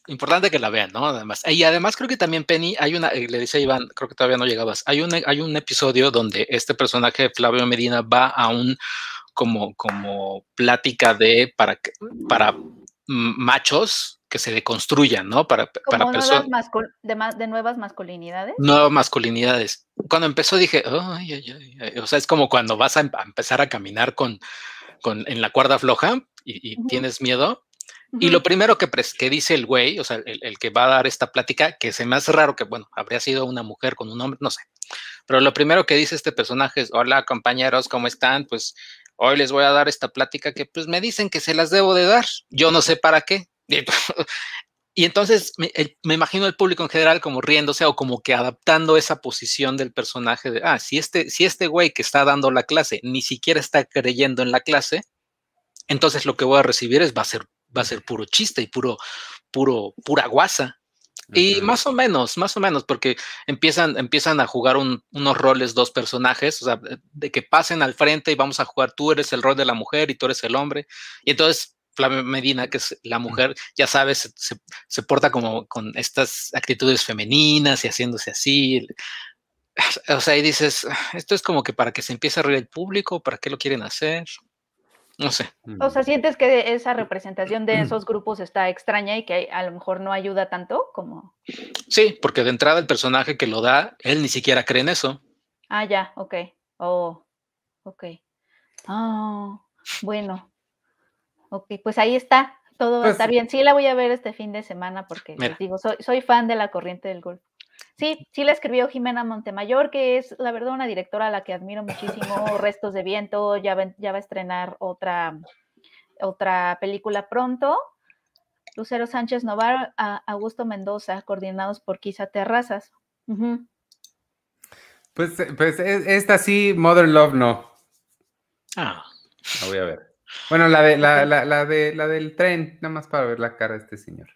importante que la vean, ¿no? Además, y además creo que también Penny, hay una, eh, le dice Iván, creo que todavía no llegabas, hay un, hay un episodio donde este personaje, Flavio Medina, va a un, como, como plática de, para, para machos, que se deconstruyan, ¿no? Para, para personas. De, de, nuevas masculinidades. Nuevas masculinidades. Cuando empezó dije, ay, ay, ay, o sea, es como cuando vas a, em, empezar a caminar con, con, en la cuerda floja y, tienes miedo. Y lo primero que, que dice el güey, o sea, el, el, que va a dar esta plática, que se me hace raro que, bueno, habría sido una mujer con un hombre, no sé. Pero lo primero que dice este personaje es, hola compañeros, ¿cómo están? Pues hoy les voy a dar esta plática que pues me dicen que se las debo de dar. Yo no sé para qué. Y entonces me, imagino el público en general como riéndose o como que adaptando esa posición del personaje de, ah, si este, si este güey que está dando la clase ni siquiera está creyendo en la clase, entonces lo que voy a recibir es va a ser, va a ser puro chiste y puro, puro, pura guasa. Y más o menos, más o menos, porque empiezan, empiezan a jugar unos roles dos personajes, o sea, de que pasen al frente y vamos a jugar, tú eres el rol de la mujer y tú eres el hombre. Y entonces Flavia Medina, que es la mujer, ya sabes, se, porta como con estas actitudes femeninas y haciéndose así. O sea, y dices, esto es como que para que se empiece a reír el público, ¿para qué lo quieren hacer? No sé. O sea, sientes que esa representación de esos grupos está extraña y que a lo mejor no ayuda tanto como. Sí, porque de entrada el personaje que lo da, él ni siquiera cree en eso. Ah, ya, ok. Oh, ok. Ah, bueno. Ok, pues ahí está, todo va a pues estar bien. Sí, la voy a ver este fin de semana porque les digo, soy, soy fan de la corriente del golf. Sí, sí la escribió Jimena Montemayor, que es la verdad una directora a la que admiro muchísimo, Restos de Viento, ya va, ya va a estrenar otra, otra película pronto. Lucero Sánchez Novar, Augusto Mendoza, coordinados por Quisa Terrazas. Pues, pues e, esta sí, Mother Love no. Ah. La voy a ver. Bueno, la de la, la, la, de la del tren, nada más para ver la cara de este señor.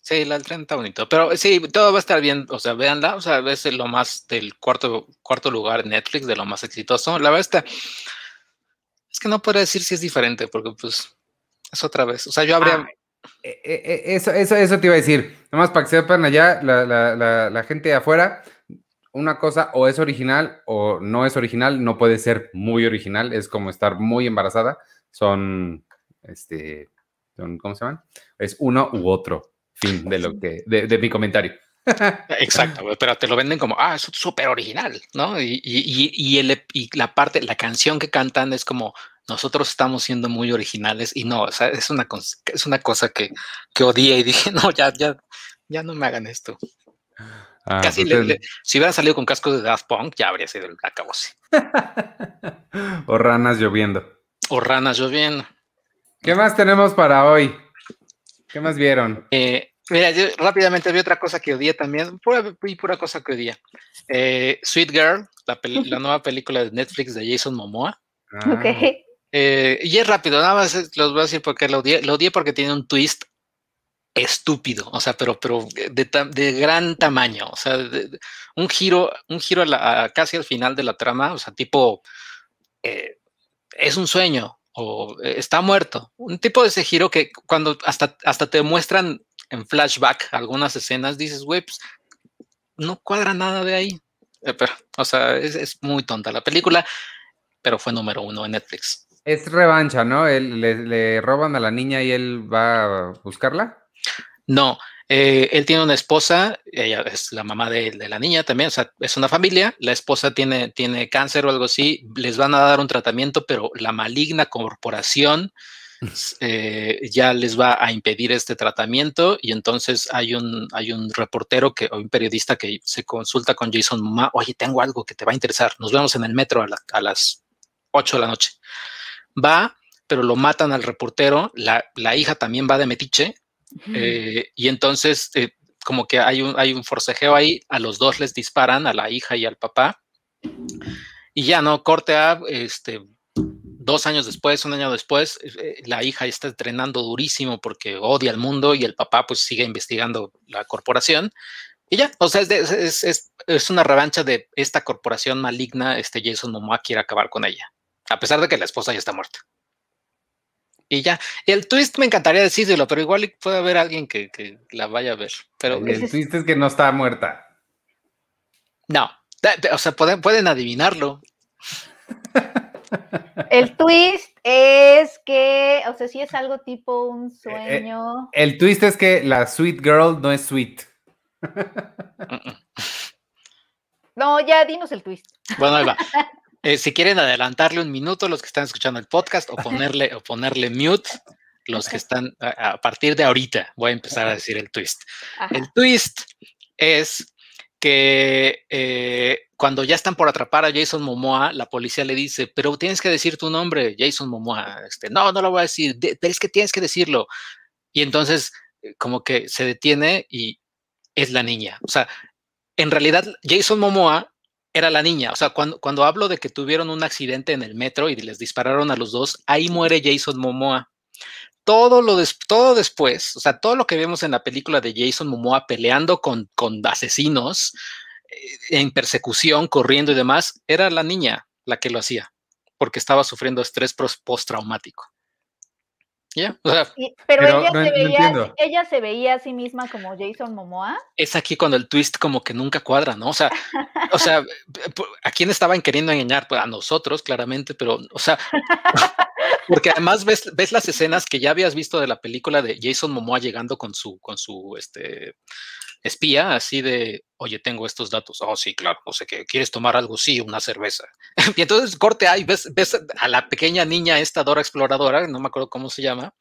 sí, la del tren está bonito, pero sí, todo va a estar bien, o sea, véanla, o sea, es lo más del cuarto, cuarto lugar Netflix, de lo más exitoso. La verdad está, es que no puedo decir si es diferente, porque pues es otra vez, o sea, yo habría... Ah, e, e, e, eso, eso, eso te iba a decir, nada más para que sepan allá, la, la, la, la gente de afuera, una cosa o es original o no es original, no puede ser muy original, es como estar muy embarazada, son, este, ¿cómo se llaman? Es uno u otro, fin de lo que, de, mi comentario. Exacto, pero te lo venden como, ah, es súper original, ¿no? Y, y, y, el, y la parte, la canción que cantan es como, nosotros estamos siendo muy originales y no, o sea, es una, es una cosa que, que odié y dije, no, ya, ya, ya no me hagan esto. Ah, Casi si hubiera salido con casco de Daft Punk, ya habría sido el acabose. o ranas lloviendo. O ranas lloviendo. ¿Qué más tenemos para hoy? ¿Qué más vieron? Eh, mira, yo rápidamente vi otra cosa que odié también, pura, pura cosa que odié. Eh, Sweet Girl, la, nueva película de Netflix de Jason Momoa. Ah. Ok. Eh, y es rápido, nada más los voy a decir porque lo odié. Lo odié porque tiene un twist estúpido, o sea, pero, pero de, gran tamaño, o sea, un giro, un giro casi al final de la trama, o sea, tipo, eh, es un sueño o eh, está muerto, un tipo de ese giro que cuando hasta, hasta te muestran en flashback algunas escenas, dices, güey, pues, no cuadra nada de ahí, eh, o sea, es, muy tonta la película, pero fue número uno en Netflix. Es revancha, ¿no? le, le roban a la niña y él va a buscarla. No, Eh, él tiene una esposa, ella es la mamá de, la niña también, o sea, es una familia, la esposa tiene, tiene cáncer o algo así, les van a dar un tratamiento, pero la maligna corporación eh, ya les va a impedir este tratamiento y entonces hay un, hay un reportero que, o un periodista que se consulta con Jason Momoa, oye, tengo algo que te va a interesar, nos vemos en el metro a, las 8 de la noche. Va, pero lo matan al reportero, la, la hija también va de metiche eh, y entonces, eh, como que hay un, hay un forcejeo ahí, a los dos les disparan, a la hija y al papá. Y ya, ¿no? Corte a, este, dos años después, un año después, eh, la hija está entrenando durísimo porque odia al mundo y el papá pues sigue investigando la corporación. Y ya, o sea, es, es, es, una revancha de esta corporación maligna, este Jason Momoa quiere acabar con ella, a pesar de que la esposa ya está muerta y ya. el twist me encantaría decírselo, pero igual puede haber alguien que, la vaya a ver. Pero el, twist es que no está muerta. No, o sea, pueden, pueden adivinarlo. El twist es que, o sea, sí es algo tipo un eh, eh, sueño. el twist es que la sweet girl no es sweet. No, ya dinos el twist. Bueno, ahí va. Eh, si quieren adelantarle un minuto los que están escuchando el podcast o ponerle, o ponerle mute, los que están a, partir de ahorita, voy a empezar a decir el twist. El twist es que eh, cuando ya están por atrapar a Jason Momoa, la policía le dice, pero tienes que decir tu nombre, Jason Momoa. Este, no, no lo voy a decir, pero es que tienes que decirlo. Y entonces, eh, como que se detiene y es la niña. O sea, en realidad, Jason Momoa era la niña. O sea, cuando, cuando hablo de que tuvieron un accidente en el metro y les dispararon a los dos, ahí muere Jason Momoa. Todo lo todo después, o sea, todo lo que vemos en la película de Jason Momoa peleando con, con asesinos, eh, en persecución, corriendo y demás, era la niña la que lo hacía, porque estaba sufriendo estrés postraumático pero, ella, se veía, ella se veía a sí misma como Jason Momoa. Es aquí cuando el twist como que nunca cuadra, ¿no? O sea, o sea, ¿a quién estaban queriendo engañar? Pues a nosotros, claramente, pero, o sea, porque además ves, ves las escenas que ya habías visto de la película de Jason Momoa llegando con su, con su, este, espía, así de, oye, tengo estos datos. Oh, sí, claro, no sé qué, ¿quieres tomar algo? Sí, una cerveza. y entonces corte ahí, ves, ves a la pequeña niña, esta Dora exploradora, no me acuerdo cómo se llama,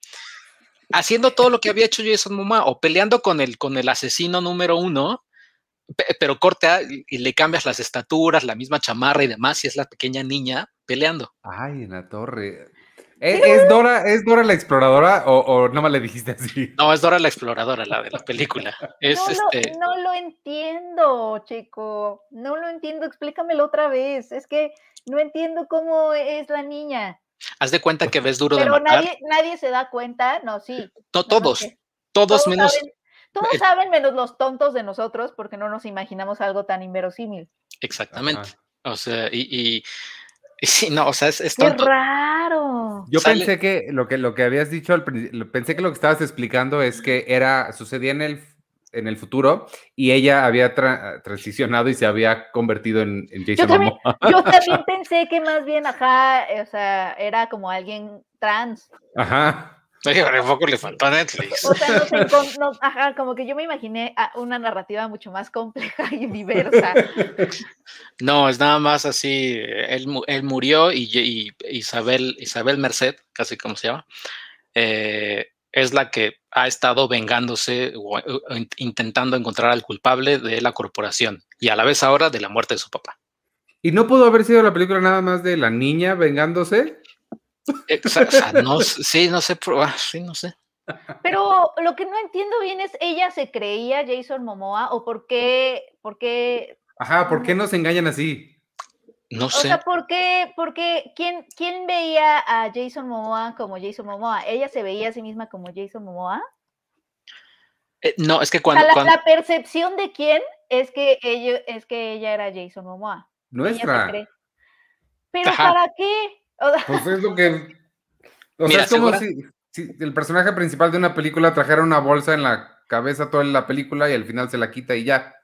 haciendo todo lo que había hecho Jason Momoa o peleando con el, con el asesino número uno, pero corte y le cambias las estaturas, la misma chamarra y demás, y es la pequeña niña peleando. Ay, en la torre. ¿Es, Dora, ¿Es Dora la exploradora o, no me le dijiste así? No, es Dora la exploradora, la de la película. Es, no, este... no, lo entiendo, chico. No lo entiendo. Explícamelo otra vez. Es que no entiendo cómo es la niña. Haz de cuenta que ves duro de matar. Nadie, nadie se da cuenta. No, sí. No, todos. todos, menos. todos saben menos los tontos de nosotros porque no nos imaginamos algo tan inverosímil. Exactamente. O sea, y Sí, no, o sea, es, es tonto. ¡Qué raro! Yo pensé que lo, que lo que habías dicho, al pensé que lo que estabas explicando es que era, sucedía en el, en el futuro y ella había transicionado y se había convertido en, Jason yo también, Yo también pensé que más bien, ajá, o sea, era como alguien trans. Ajá. Oye, poco le faltó a Netflix. O sea, ajá, como que yo me imaginé una narrativa mucho más compleja y diversa. No, es nada más así, él, él murió y, Isabel, Isabel Merced, casi como se llama, eh, es la que ha estado vengándose o, intentando encontrar al culpable de la corporación y a la vez ahora de la muerte de su papá. ¿Y no pudo haber sido la película nada más de la niña vengándose? No, sí, no sé, ah, sí, no sé. Pero lo que no entiendo bien es, ¿ella se creía Jason Momoa o por qué, por qué? Ajá, ¿por qué nos engañan así? No sé. O sea, ¿por qué, porque ¿quién, ¿quién veía a Jason Momoa como Jason Momoa? ¿Ella se veía a sí misma como Jason Momoa? Eh, no, es que cuando, la, percepción de quién es que ella, es que ella era Jason Momoa. Nuestra. Pero ¿para qué? Pues es lo que. O sea, es como si, el personaje principal de una película trajera una bolsa en la cabeza toda la película y al final se la quita y ya.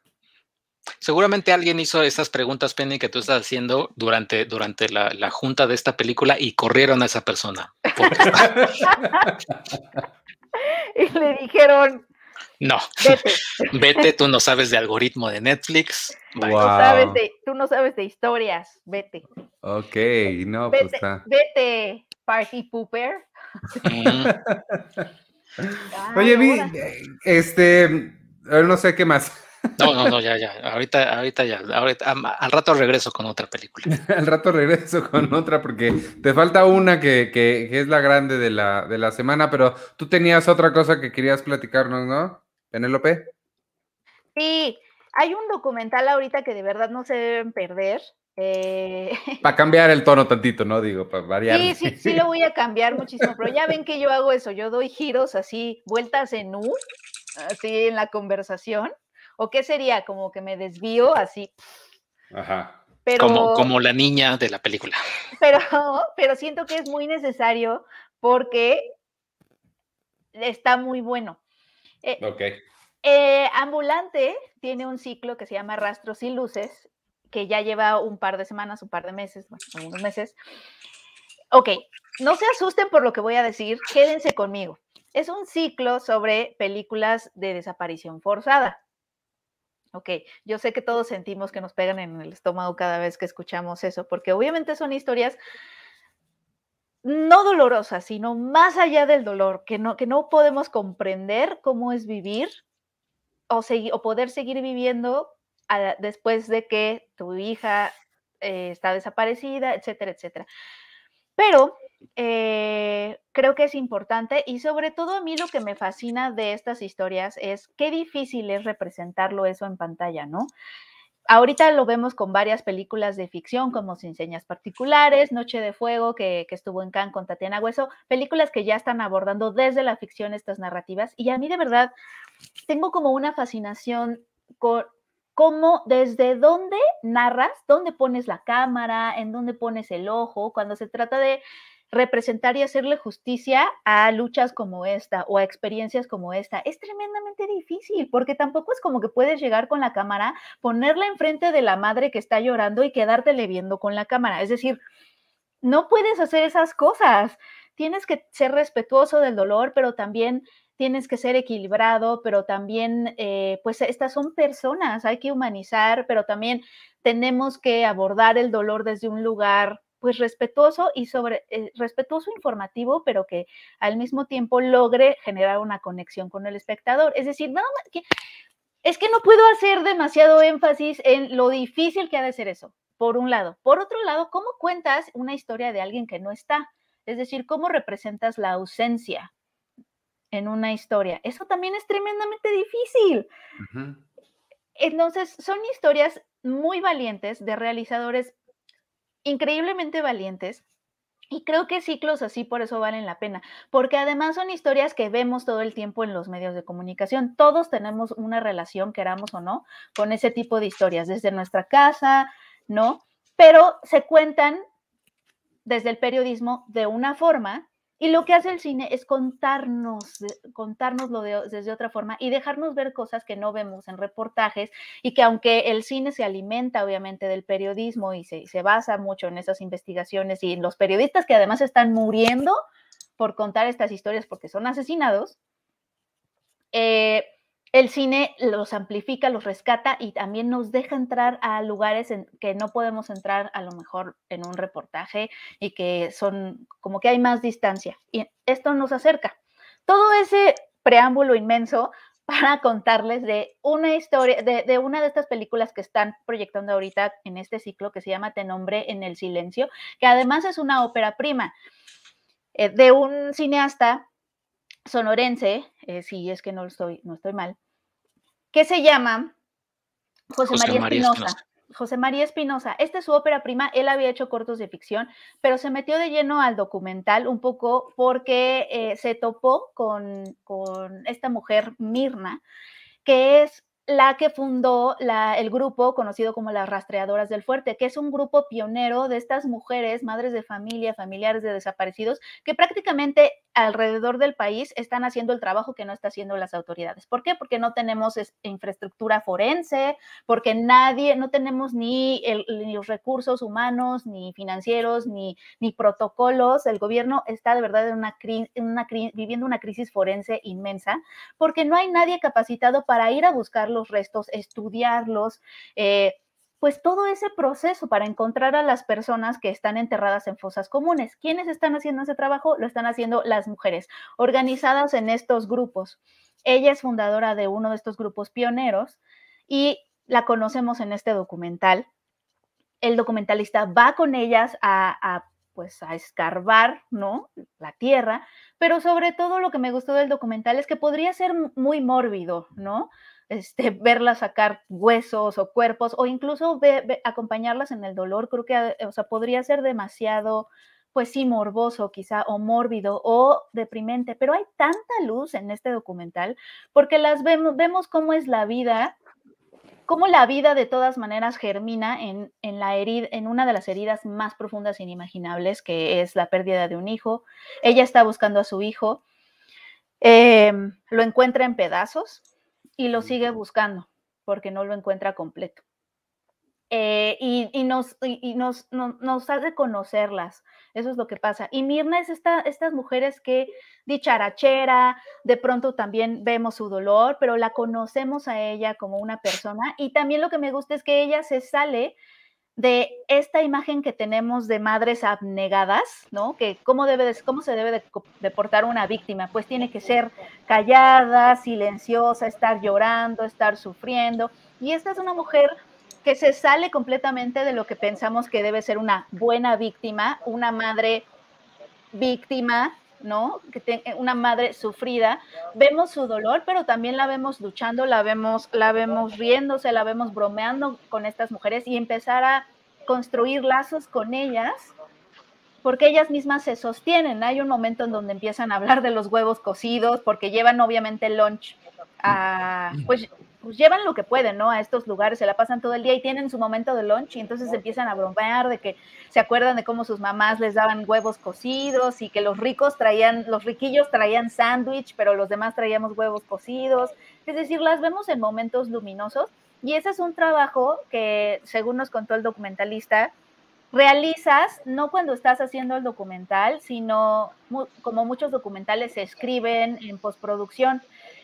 Seguramente alguien hizo esas preguntas, Penny, que tú estás haciendo durante, durante la, junta de esta película y corrieron a esa persona. y le dijeron, No. Vete. tú no sabes de algoritmo de Netflix. Tú, no sabes de, tú no sabes de historias. Vete. Ok, no, pues vete, pues Vete, Party Pooper. Mm. Oye, vi, este, no sé qué más. No, no, no, ya, ya. Ahorita, ahorita ya. Ahorita, al rato regreso con otra película. al rato regreso con otra porque te falta una que, que, es la grande de la, de la semana, pero tú tenías otra cosa que querías platicarnos, ¿no? Penélope. Sí, hay un documental ahorita que de verdad no se deben perder. Eh, para cambiar el tono tantito, ¿no? Digo, para variar. Sí, sí, sí lo voy a cambiar muchísimo, pero ya ven que yo hago eso, yo doy giros así, vueltas en U, así en la conversación. ¿O qué sería? Como que me desvío así. Ajá. Pero, como, como la niña de la película. Pero, pero siento que es muy necesario porque está muy bueno. Eh, ok. Eh, Ambulante tiene un ciclo que se llama Rastros y Luces, que ya lleva un par de semanas, un par de meses, bueno, algunos meses. Ok, no se asusten por lo que voy a decir, quédense conmigo. Es un ciclo sobre películas de desaparición forzada. Ok, yo sé que todos sentimos que nos pegan en el estómago cada vez que escuchamos eso, porque obviamente son historias no dolorosas, sino más allá del dolor, que no, que no podemos comprender cómo es vivir o, o poder seguir viviendo después de que tu hija eh, está desaparecida, etcétera, etcétera. Pero eh, creo que es importante y sobre todo a mí lo que me fascina de estas historias es qué difícil es representarlo eso en pantalla, ¿no? Ahorita lo vemos con varias películas de ficción como Sin Señas Particulares, Noche de Fuego, que, que estuvo en Cannes con Tatiana Hueso, películas que ya están abordando desde la ficción estas narrativas. Y a mí de verdad tengo como una fascinación con cómo, desde dónde narras, dónde pones la cámara, en dónde pones el ojo, cuando se trata de representar y hacerle justicia a luchas como esta o a experiencias como esta. Es tremendamente difícil porque tampoco es como que puedes llegar con la cámara, ponerla enfrente de la madre que está llorando y quedártele viendo con la cámara. Es decir, no puedes hacer esas cosas. Tienes que ser respetuoso del dolor, pero también tienes que ser equilibrado, pero también, eh, pues estas son personas, hay que humanizar, pero también tenemos que abordar el dolor desde un lugar pues respetuoso y sobre eh, respetuoso informativo, pero que al mismo tiempo logre generar una conexión con el espectador. Es decir, nada más que es que no puedo hacer demasiado énfasis en lo difícil que ha de ser eso, por un lado. Por otro lado, ¿cómo cuentas una historia de alguien que no está? Es decir, ¿cómo representas la ausencia en una historia? Eso también es tremendamente difícil. Entonces, son historias muy valientes de realizadores increíblemente valientes. Y creo que ciclos así por eso valen la pena, porque además son historias que vemos todo el tiempo en los medios de comunicación. Todos tenemos una relación, queramos o no, con ese tipo de historias, desde nuestra casa, ¿no? Pero se cuentan desde el periodismo de una forma y lo que hace el cine es contarnos, contárnoslo desde otra forma y dejarnos ver cosas que no vemos en reportajes y que aunque el cine se alimenta obviamente del periodismo y se, se basa mucho en esas investigaciones y en los periodistas que además están muriendo por contar estas historias porque son asesinados, eh, el cine los amplifica, los rescata y también nos deja entrar a lugares en que no podemos entrar a lo mejor en un reportaje y que son como que hay más distancia. Y esto nos acerca. Todo ese preámbulo inmenso para contarles de una historia, de, una de estas películas que están proyectando ahorita en este ciclo que se llama Te nombre en el silencio, que además es una ópera prima eh, de un cineasta sonorense, eh, si es que no estoy, no estoy mal, que se llama José, María Espinosa. José María Espinosa, esta es su ópera prima, él había hecho cortos de ficción, pero se metió de lleno al documental un poco porque eh, se topó con, esta mujer, Mirna, que es la que fundó el grupo conocido como las Rastreadoras del Fuerte, que es un grupo pionero de estas mujeres, madres de familia, familiares de desaparecidos, que prácticamente alrededor del país están haciendo el trabajo que no están haciendo las autoridades. ¿Por qué? Porque no tenemos infraestructura forense, porque nadie, no tenemos ni, los recursos humanos, ni financieros, ni, ni, protocolos. El gobierno está de verdad en una, viviendo una crisis forense inmensa, porque no hay nadie capacitado para ir a buscar los restos, estudiarlos. Eh, pues todo ese proceso para encontrar a las personas que están enterradas en fosas comunes. ¿Quiénes están haciendo ese trabajo? Lo están haciendo las mujeres, organizadas en estos grupos. Ella es fundadora de uno de estos grupos pioneros y la conocemos en este documental. El documentalista va con ellas a, a pues a escarbar, ¿no? La tierra, pero sobre todo lo que me gustó del documental es que podría ser muy mórbido, ¿no? Este, verlas sacar huesos o cuerpos o incluso acompañarlas en el dolor, creo que, o sea, podría ser demasiado, pues sí, morboso quizá o mórbido o deprimente, pero hay tanta luz en este documental porque las vemos, vemos cómo es la vida, cómo la vida de todas maneras germina en, en, la herida, en una de las heridas más profundas e inimaginables, que es la pérdida de un hijo. Ella está buscando a su hijo, em, lo encuentra en pedazos, y lo sigue buscando porque no lo encuentra completo. Eh, y, nos, y nos, nos, hace conocerlas, eso es lo que pasa. Y Mirna es esta, estas mujeres que dicharachera, de pronto también vemos su dolor, pero la conocemos a ella como una persona. Y también lo que me gusta es que ella se sale de esta imagen que tenemos de madres abnegadas, ¿no? Que cómo, debe cómo se debe de, portar una víctima, pues tiene que ser callada, silenciosa, estar llorando, estar sufriendo. Y esta es una mujer que se sale completamente de lo que pensamos que debe ser una buena víctima, una madre víctima, ¿no? Que una madre sufrida, vemos su dolor, pero también la vemos luchando, la vemos, la vemos riéndose, la vemos bromeando con estas mujeres y empezar a construir lazos con ellas, porque ellas mismas se sostienen. Hay un momento en donde empiezan a hablar de los huevos cocidos, porque llevan obviamente lunch a, pues pues llevan lo que pueden, ¿no? A estos lugares, se la pasan todo el día y tienen su momento de lunch y entonces empiezan a bromear de que se acuerdan de cómo sus mamás les daban huevos cocidos y que los ricos traían, los riquillos traían sándwich, pero los demás traíamos huevos cocidos. Es decir, las vemos en momentos luminosos y ese es un trabajo que, según nos contó el documentalista, realizas no cuando estás haciendo el documental, sino como muchos documentales se escriben en postproducción.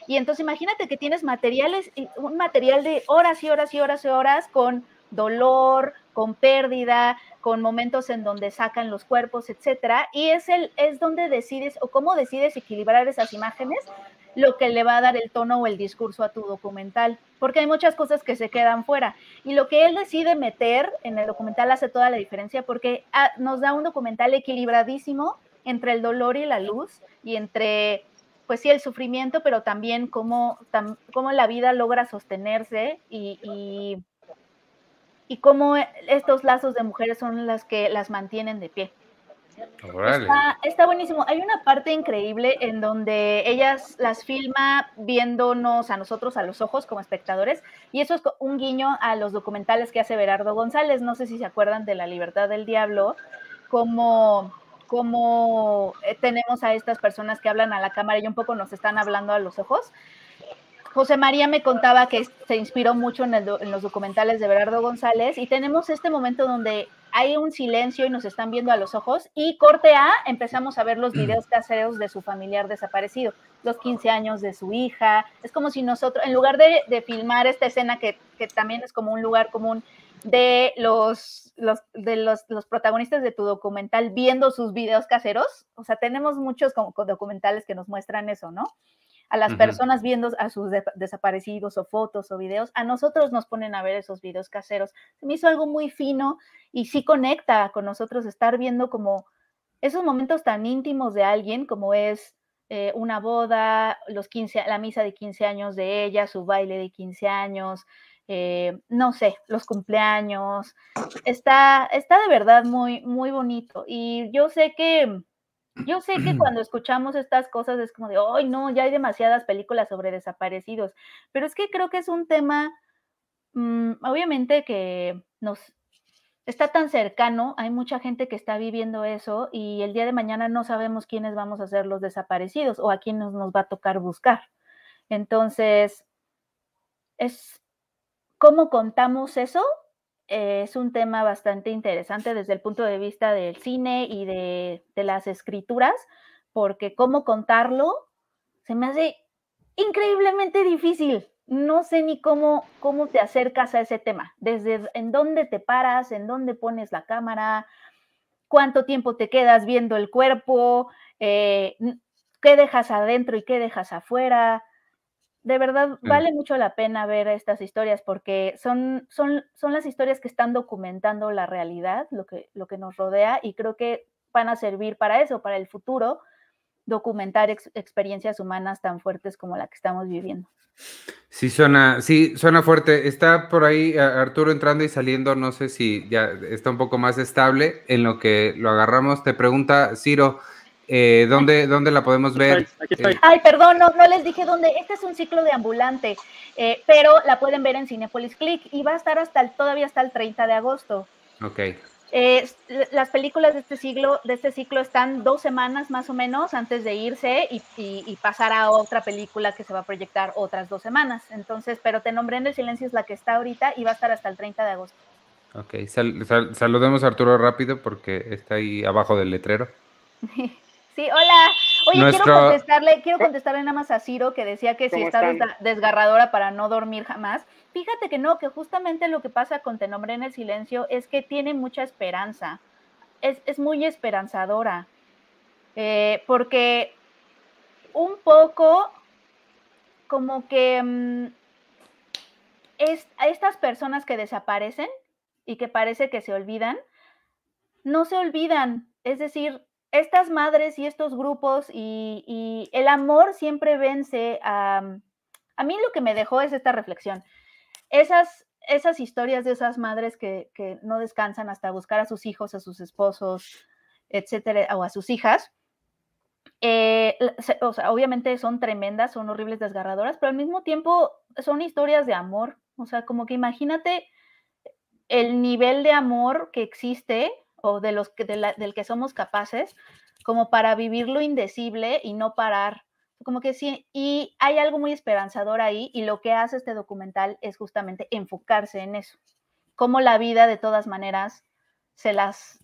Y entonces imagínate que tienes materiales, un material de horas y horas y horas y horas con dolor, con pérdida, con momentos en donde sacan los cuerpos, etcétera, y es el es donde decides o cómo decides equilibrar esas imágenes lo que le va a dar el tono o el discurso a tu documental, porque hay muchas cosas que se quedan fuera. Y lo que él decide meter en el documental hace toda la diferencia porque ah, nos da un documental equilibradísimo entre el dolor y la luz y entre pues sí, el sufrimiento, pero también cómo, cómo la vida logra sostenerse y, y, cómo estos lazos de mujeres son las que las mantienen de pie. Está, está, buenísimo. Hay una parte increíble en donde ellas las filma viéndonos a nosotros a los ojos como espectadores y eso es un guiño a los documentales que hace Berardo González. No sé si se acuerdan de La Libertad del Diablo, como cómo eh, tenemos a estas personas que hablan a la cámara y un poco nos están hablando a los ojos. José María me contaba que se inspiró mucho en, los documentales de Berardo González y tenemos este momento donde hay un silencio y nos están viendo a los ojos y corte A, empezamos a ver los videos caseros de su familiar desaparecido, los 15 años de su hija. Es como si nosotros, en lugar de, filmar esta escena que, que, también es como un lugar común de los, los, de los, los, protagonistas de tu documental viendo sus videos caseros. O sea, tenemos muchos como documentales que nos muestran eso, ¿no? A las personas viendo a sus desaparecidos o fotos o videos, a nosotros nos ponen a ver esos videos caseros. Se me hizo algo muy fino y sí conecta con nosotros estar viendo como esos momentos tan íntimos de alguien como es eh, una boda, los 15, la misa de 15 años de ella, su baile de 15 años, eh, no sé, los cumpleaños. Está, está de verdad muy, muy bonito. Y yo sé que Yo sé que cuando escuchamos estas cosas es como de, ay, no, ya hay demasiadas películas sobre desaparecidos, pero es que creo que es un tema, mm, obviamente que nos está tan cercano, hay mucha gente que está viviendo eso y el día de mañana no sabemos quiénes vamos a ser los desaparecidos o a quiénes nos va a tocar buscar. Entonces, es cómo contamos eso eh, es un tema bastante interesante desde el punto de vista del cine y de, las escrituras, porque cómo contarlo se me hace increíblemente difícil. No sé ni cómo, cómo te acercas a ese tema, desde en dónde te paras, en dónde pones la cámara, cuánto tiempo te quedas viendo el cuerpo, eh, qué dejas adentro y qué dejas afuera de verdad vale mucho la pena ver estas historias porque son, son, son las historias que están documentando la realidad, lo que, lo que nos rodea, y creo que van a servir para eso, para el futuro, documentar experiencias humanas tan fuertes como la que estamos viviendo. Sí, suena, sí, suena fuerte. Está por ahí Arturo entrando y saliendo, no sé si ya está un poco más estable en lo que lo agarramos. Te pregunta Ciro, eh, ¿dónde, ¿dónde, la podemos ver? Eh, Ay, perdón, no, no, les dije dónde. Este es un ciclo de ambulante, eh, pero la pueden ver en Cinepolis Click y va a estar hasta el, todavía hasta el 30 de agosto. Ok. las películas de este siglo, de este ciclo están dos semanas más o menos antes de irse y, pasar a otra película que se va a proyectar otras dos semanas. Entonces, pero Te nombré en el silencio es la que está ahorita y va a estar hasta el 30 de agosto. Ok, saludemos a Arturo rápido porque está ahí abajo del letrero. Sí, hola. Oye, quiero contestarle, quiero contestarle nada más a Ciro que decía que si está desgarradora para no dormir jamás. Fíjate que no, que justamente lo que pasa con Te nombré en el silencio es que tiene mucha esperanza. Es, muy esperanzadora. Eh, porque un poco como que mm, es, a estas personas que desaparecen y que parece que se olvidan, no se olvidan. Es decir, estas madres y estos grupos y, el amor siempre vence a... A mí lo que me dejó es esta reflexión. Esas, esas historias de esas madres que, no descansan hasta buscar a sus hijos, a sus esposos, etcétera, o a sus hijas, eh, o sea, obviamente son tremendas, son horribles, desgarradoras, pero al mismo tiempo son historias de amor. O sea, como que imagínate el nivel de amor que existe o de los que, del que somos capaces, como para vivir lo indecible y no parar. Como que sí, y hay algo muy esperanzador ahí y lo que hace este documental es justamente enfocarse en eso. Cómo la vida de todas maneras se las,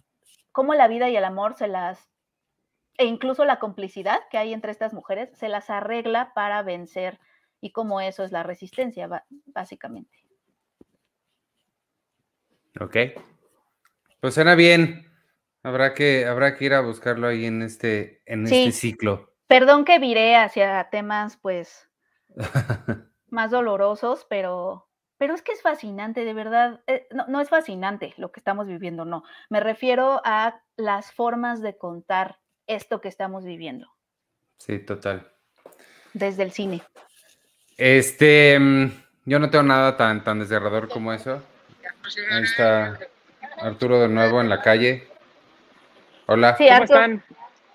cómo la vida y el amor se las, e incluso la complicidad que hay entre estas mujeres, se las arregla para vencer y cómo eso es la resistencia, básicamente. Ok, pues suena bien. Habrá que, habrá que ir a buscarlo ahí en este, en este ciclo. Perdón que viré hacia temas, pues, más dolorosos, pero, pero es que es fascinante, de verdad. Eh, no, no es fascinante lo que estamos viviendo, no. Me refiero a las formas de contar esto que estamos viviendo. Sí, total. Desde el cine. Este, mm, yo no tengo nada tan, tan desgarrador como eso. Ahí está Arturo de nuevo en la calle. Hola. ¿Cómo están?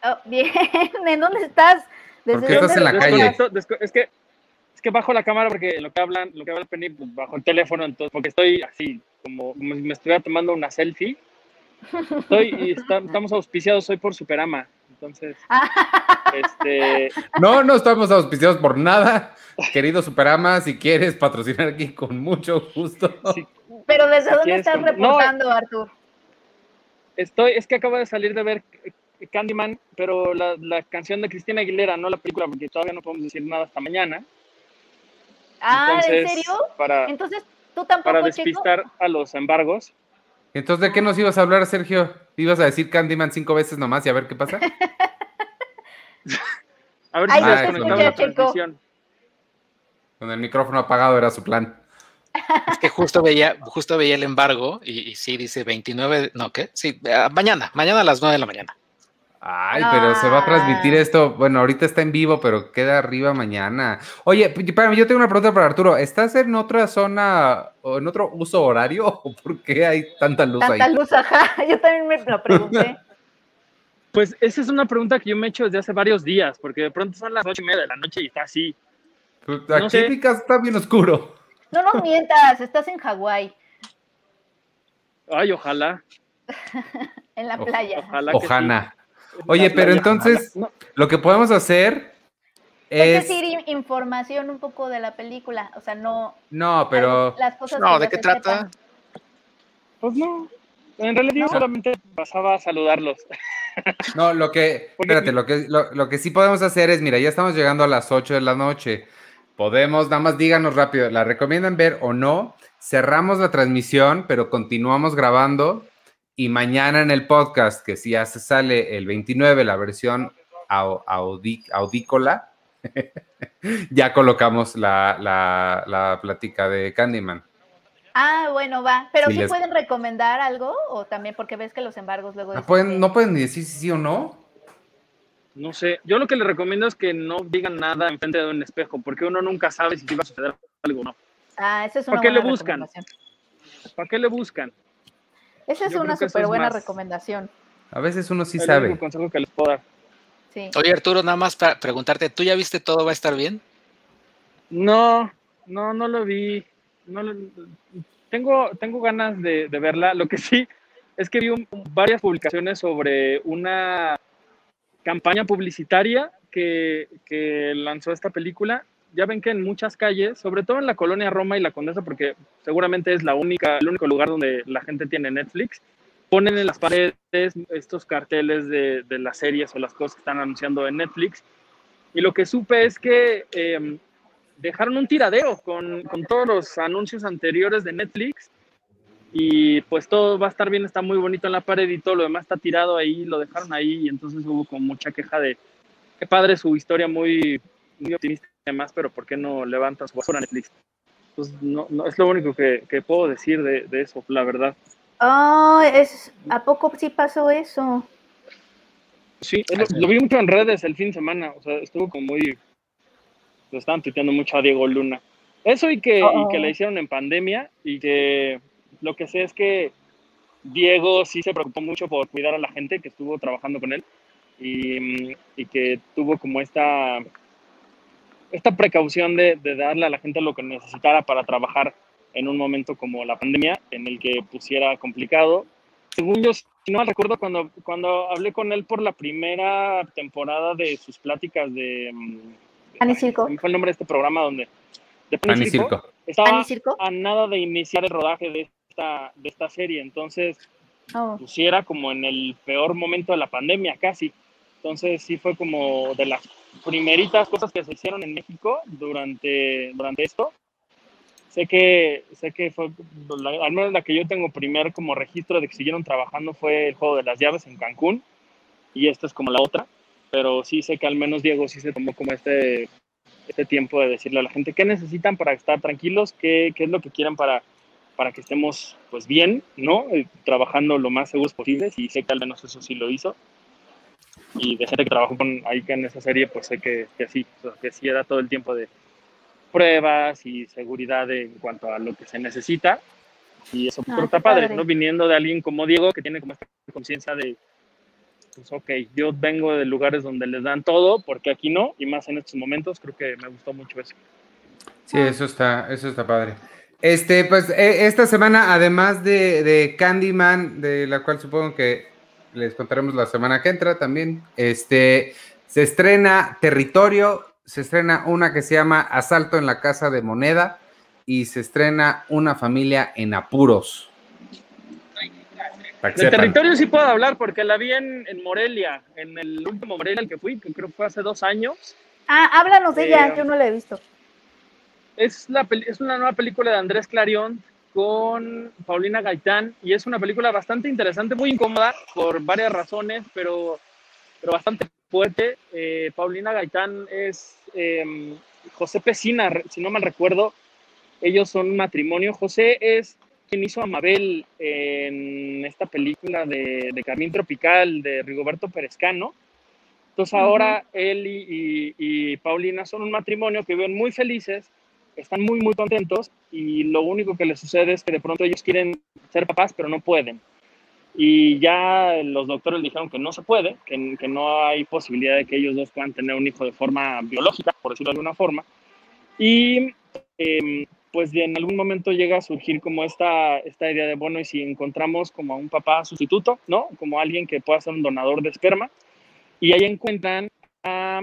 Oh, bien, ¿en dónde estás? ¿Por qué estás en la calle? Es que, es que bajo la cámara porque lo que hablan, lo que habla Penny, pues, bajo el teléfono, entonces, porque estoy así, como, como si me estuviera tomando una selfie. Estoy y estamos auspiciados hoy por Superama. Entonces, este... No, no estamos auspiciados por nada. Querido Superama, si quieres patrocinar aquí con mucho gusto. Pero ¿desde dónde estás reportando, Artur? Estoy, es que acabo de salir de ver Candyman, pero la, la, canción de Cristina Aguilera, no la película, porque todavía no podemos decir nada hasta mañana. Ah, ¿en serio? Para, Entonces, tú tampoco. Para despistar a los embargos. Entonces, ¿de qué nos ibas a hablar, Sergio? ¿Ibas a decir Candyman cinco veces nomás y a ver qué pasa? a ver si Ay, se la transmisión. Con el micrófono apagado era su plan. Es que justo veía, justo veía el embargo y, sí dice 29, no, ¿qué? Sí, eh, mañana, mañana a las 9 de la mañana. Ay, pero se va a transmitir esto. Bueno, ahorita está en vivo, pero queda arriba mañana. Oye, para yo tengo una pregunta para Arturo. ¿Estás en otra zona o en otro uso horario? ¿O por qué hay tanta luz ahí? Tanta luz, ajá. Yo también me lo pregunté. Pues esa es una pregunta que yo me he hecho desde hace varios días, porque de pronto son las ocho y media de la noche y está así. Pues aquí en mi casa está bien oscuro. No nos mientas, estás en Hawái. Ay, ojalá. en la playa. Ojalá. Ojana. sí. Oye, pero entonces, ojalá. No, lo que podemos hacer Es es. decir, in- información un poco de la película. O sea, no. No, pero. Las cosas No, ¿de qué trata? sepan. pues no. En realidad yo No. solamente pasaba a saludarlos. No, lo que. Espérate, lo que, lo, lo que sí podemos hacer es, mira, ya estamos llegando a las 8 de la noche. Podemos, nada más díganos rápido, ¿la recomiendan ver o no? Cerramos la transmisión, pero continuamos grabando. Y mañana en el podcast, que si ya se sale el 29, la versión audícola, ya colocamos la, la, la plática de Candyman. Ah, bueno, va. Pero Sí sí les- pueden recomendar algo o también porque ves que los embargos luego. No pueden, que- no pueden ni decir si sí o no. No sé. Yo lo que les recomiendo es que no digan nada enfrente de un espejo, porque uno nunca sabe si va a suceder algo o no. Ah, esa es ¿Por una qué le buena buscan? recomendación. ¿Para qué le buscan? Esa es Yo una súper es buena más- recomendación. A veces uno sí Es el sabe. único consejo que les puedo dar. Sí. Oye, Arturo, nada más para preguntarte, ¿tú ya viste todo va a estar bien? No, no, no lo vi. No lo- tengo, tengo ganas de, de verla. Lo que sí es que vi un- varias publicaciones sobre una campaña publicitaria que, lanzó esta película. Ya ven que en muchas calles, sobre todo en la colonia Roma y la Condesa, porque seguramente es la única, el único lugar donde la gente tiene Netflix, ponen en las paredes estos carteles de, las series o las cosas que están anunciando en Netflix. Y lo que supe es que em, dejaron un tiradero con todos los anuncios anteriores de Netflix y pues todo va a estar bien, está muy bonito en la pared y todo lo demás está tirado ahí, lo dejaron ahí y entonces hubo como mucha queja de qué padre su historia muy, muy optimista y demás, pero ¿por qué no levanta su basura Netflix? Pues no, no, es lo único que, que puedo decir de, de eso, la verdad. Ah, es, ¿a poco sí pasó eso? Sí, lo, lo vi mucho en redes el fin de semana, o sea, estuvo como muy... Lo estaban tuiteando mucho a Diego Luna. Eso y que, y que Oh. la hicieron en pandemia y que lo que sé es que Diego sí se preocupó mucho por cuidar a la gente que estuvo trabajando con él y, mm, y que tuvo como esta, esta precaución de, de darle a la gente lo que necesitara para trabajar en un momento como la pandemia, en el que pusiera complicado. Según yo, si no mal recuerdo, cuando, cuando hablé con él por la primera temporada de sus pláticas de... mm, Pan Circo. me fue el nombre de este programa donde... De Pan y Pan y Circo, circo. Estaba ¿Pan y circo? a nada de iniciar el rodaje de esta, de esta serie, entonces Oh. pusiera como en el peor momento de la pandemia casi. Entonces sí fue como de las primeritas cosas que se hicieron en México durante, durante esto. Sé que, sé que fue, la- al menos la que yo tengo primer como registro de que siguieron trabajando fue el juego de las llaves en Cancún y esta es como la otra, pero sí sé que al menos Diego sí se tomó como este, este tiempo de decirle a la gente qué necesitan para estar tranquilos, qué, qué es lo que quieren para, para que estemos pues bien, ¿no? Eh, trabajando lo más seguros posibles y sé que al menos eso sí lo hizo. Y de gente que trabajó con ahí en esa serie, pues sé que, que sí, o sea, que sí era todo el tiempo de pruebas y seguridad en cuanto a lo que se necesita. Y eso Ah, está padre. ¿no? Viniendo de alguien como Diego, que tiene como esta conciencia de, pues ok, yo vengo de lugares donde les dan todo, porque aquí no, y más en estos momentos, creo que me gustó mucho eso. Sí, eso está, eso está padre. Este, pues, e- esta semana, además de, de Candyman, de la cual supongo que les contaremos la semana que entra también, este, se estrena Territorio, se estrena una que se llama Asalto en la Casa de Moneda y se estrena Una Familia en Apuros. Sepan. territorio sí puedo hablar, porque la vi en, en Morelia, en el último Morelia al que fui, que creo que fue hace dos años. Ah, háblanos de ella, Eh, yo no la he visto. Es, la, peli- es una nueva película de Andrés Clarion con Paulina Gaitán y es una película bastante interesante, muy incómoda por varias razones, pero, pero bastante fuerte. Eh, Paulina Gaitán es eh, José Pesina, si no mal recuerdo, ellos son un matrimonio. José es quien hizo a Mabel en esta película de, de Carmín Tropical de Rigoberto Perezcano. Entonces ahora él y, y- y Paulina son un matrimonio que viven muy felices, están muy, muy contentos y lo único que les sucede es que de pronto ellos quieren ser papás, pero no pueden. y ya los doctores dijeron que no se puede, que, que, no hay posibilidad de que ellos dos puedan tener un hijo de forma biológica, por decirlo de alguna forma. Y em, pues en algún momento llega a surgir como esta, esta idea de, bueno, y si encontramos como a un papá sustituto, ¿no? Como alguien que pueda ser un donador de esperma. Y ahí encuentran a...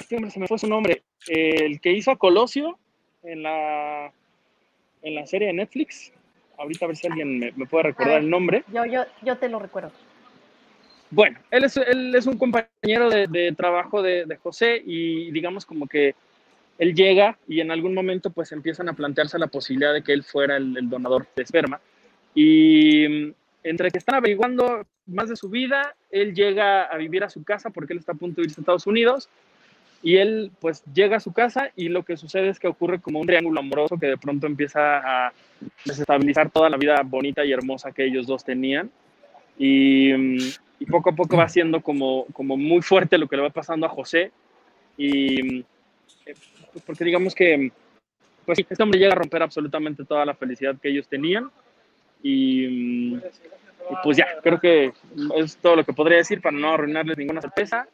Este se me fue su nombre. El que hizo a Colosio en la, en la serie de Netflix. Ahorita a ver si alguien me, puede recordar el nombre. Yo, yo, yo te lo recuerdo. Bueno, él es, él es un compañero de, de trabajo de, de, José y digamos como que él llega y en algún momento pues empiezan a plantearse la posibilidad de que él fuera el, el donador de esperma. Y mm, entre que están averiguando más de su vida, él llega a vivir a su casa porque él está a punto de irse a Estados Unidos y él pues llega a su casa y lo que sucede es que ocurre como un triángulo amoroso que de pronto empieza a desestabilizar toda la vida bonita y hermosa que ellos dos tenían. Y, y poco a poco va siendo como, como muy fuerte lo que le va pasando a José. Y pues, porque digamos que pues este hombre llega a romper absolutamente toda la felicidad que ellos tenían. Y, y pues ya, creo que es todo lo que podría decir para no arruinarles ninguna sorpresa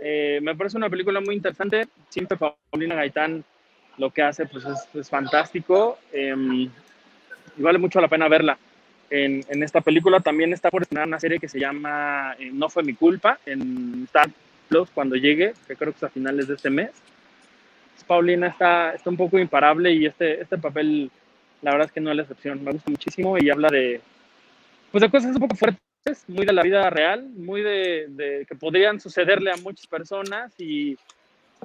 eh, me parece una película muy interesante. Siempre Paulina Gaitán lo que hace pues es, fantástico eh, y vale mucho la pena verla. En, en, esta película también está por estrenar una serie que se llama eh, No fue mi culpa en Star Plus cuando llegue, que creo que es a finales de este mes. Paulina está, está un poco imparable y este, este papel la verdad es que no es la excepción. Me gusta muchísimo y habla de, pues de cosas un poco fuertes muy de la vida real, muy de, que podrían sucederle a muchas personas y,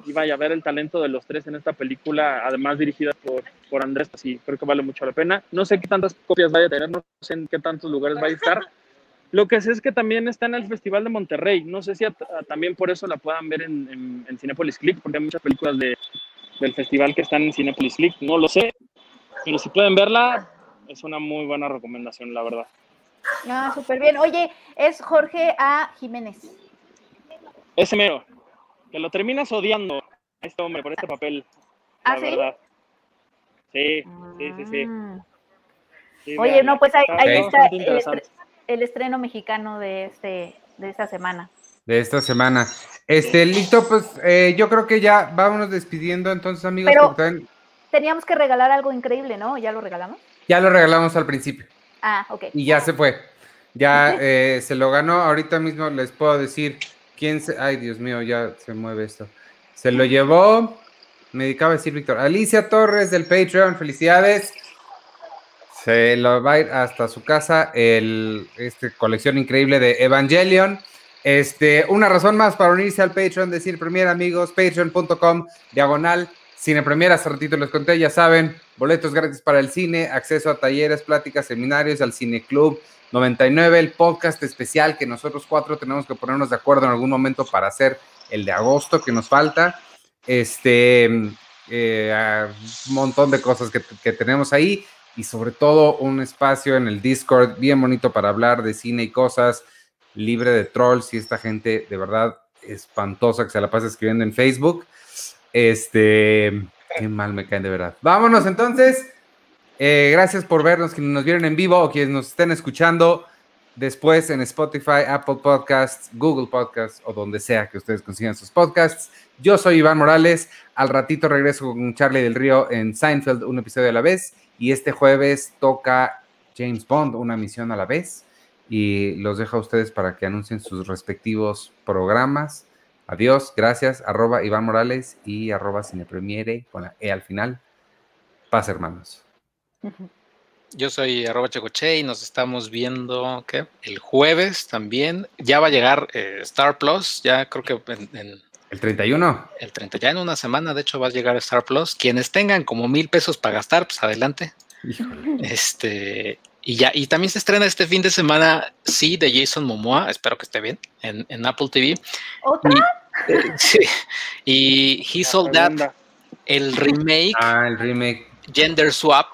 y, vaya a ver el talento de los tres en esta película, además dirigida por, por Andrés, pues sí, creo que vale mucho la pena. No sé qué tantas copias vaya a tener, no sé en qué tantos lugares va a estar. Lo que sé es que también está en el Festival de Monterrey. No sé si también por eso la puedan ver en, en, en Cinepolis Click, porque hay muchas películas de, del festival que están en Cinepolis Click. No lo sé, pero si pueden verla, es una muy buena recomendación, la verdad. Ah, súper bien. Oye, es Jorge A. Jiménez. Ese mero. Que lo terminas odiando a este hombre por este papel. ¿Ah, la sí? verdad. Sí, sí, sí, sí. Sí, Oye, no, pues ahí, ahí Está el, estreno mexicano de este de esta semana. de esta semana. Este, listo, pues eh, yo creo que ya vámonos despidiendo entonces, amigos. Pero- también Teníamos que regalar algo increíble, ¿no? ¿Ya lo regalamos? ya lo regalamos al principio Ah, ok. y ya se fue. Ya eh, se lo ganó. Ahorita mismo les puedo decir quién se. Ay, Dios mío, ya se mueve esto. Se lo llevó. Me dedicaba a decir Víctor. Alicia Torres del Patreon, felicidades. Se lo va a ir hasta su casa el este colección increíble de Evangelion. Este, una razón más para unirse al Patreon de Cine Premier, amigos, patreon.com, diagonal, Cine Premier, hace ratito les conté, ya saben, boletos gratis para el cine, acceso a talleres, pláticas, seminarios, al Cine Club 99, el podcast especial que nosotros cuatro tenemos que ponernos de acuerdo en algún momento para hacer el de agosto que nos falta. Este, eh, un montón de cosas que, que tenemos ahí y sobre todo un espacio en el Discord bien bonito para hablar de cine y cosas, libre de trolls y esta gente de verdad espantosa que se la pasa escribiendo en Facebook. Este, qué mal me caen de verdad. Vámonos entonces. Eh, gracias por vernos, quienes nos vieron en vivo o quienes nos estén escuchando después en Spotify, Apple Podcasts, Google Podcasts o donde sea que ustedes consigan sus podcasts. Yo soy Iván Morales. Al ratito regreso con Charlie del Río en Seinfeld, un episodio a la vez. Y este jueves toca James Bond, una misión a la vez. Y los dejo a ustedes para que anuncien sus respectivos programas. Adiós, gracias. Arroba Iván Morales y arroba Cinepremiere con la E al final. Paz, hermanos. Yo soy arroba checoche y nos estamos viendo ¿qué? el jueves también. Ya va a llegar eh, Star Plus, ya creo que en, en El 31. el 30, ya en una semana, de hecho, va a llegar Star Plus. Quienes tengan como mil pesos para gastar, pues adelante. Híjole. Este, y ya, y también se estrena este fin de semana, sí, de Jason Momoa, espero que esté bien, en, en Apple TV. ¿Otra? Y, eh, sí, y He Sold That, el remake Ah, el remake. Gender Swap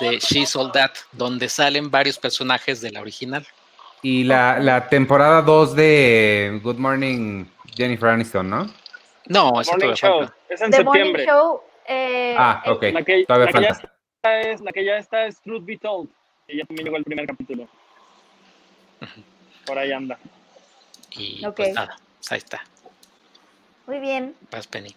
de She Sold That, donde salen varios personajes de la original. Y la, la temporada 2 de Good Morning Jennifer Aniston, ¿no? No, Morning Show. falta. Es en The Morning septiembre. Show. eh, Ah, ok. La que, Todavía la que ya falta. está es, la que ya está es Truth Be Told. Que ya también llegó el primer capítulo. por ahí anda. Y pues nada, pues ahí está. Muy bien. Vas, Penny.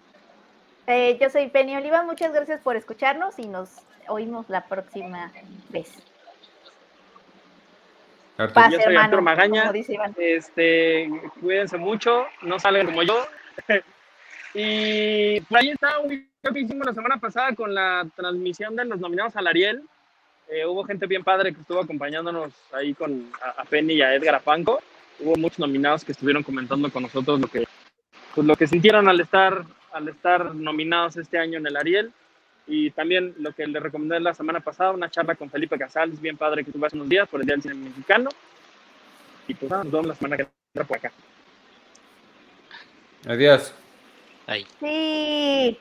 Eh, yo soy Penny Oliva. Muchas gracias por escucharnos y nos oímos la próxima vez. Paz, Yo soy hermano, Arturo Magaña. como dice Iván. Este, cuídense mucho, no salgan como yo. y por ahí está un video que hicimos la semana pasada con la transmisión de los nominados al Ariel. Eh, hubo gente bien padre que estuvo acompañándonos ahí con a, a Penny y a Edgar Apanco. Hubo muchos nominados que estuvieron comentando con nosotros lo que, pues, lo que sintieron al estar, al estar nominados este año en el Ariel. Y también lo que les recomendé la semana pasada, una charla con Felipe Casals, bien padre que tuve hace unos días por el Día del Cine Mexicano. Y pues nada, nos vemos la semana que entra por acá. Adiós. Ahí. Sí.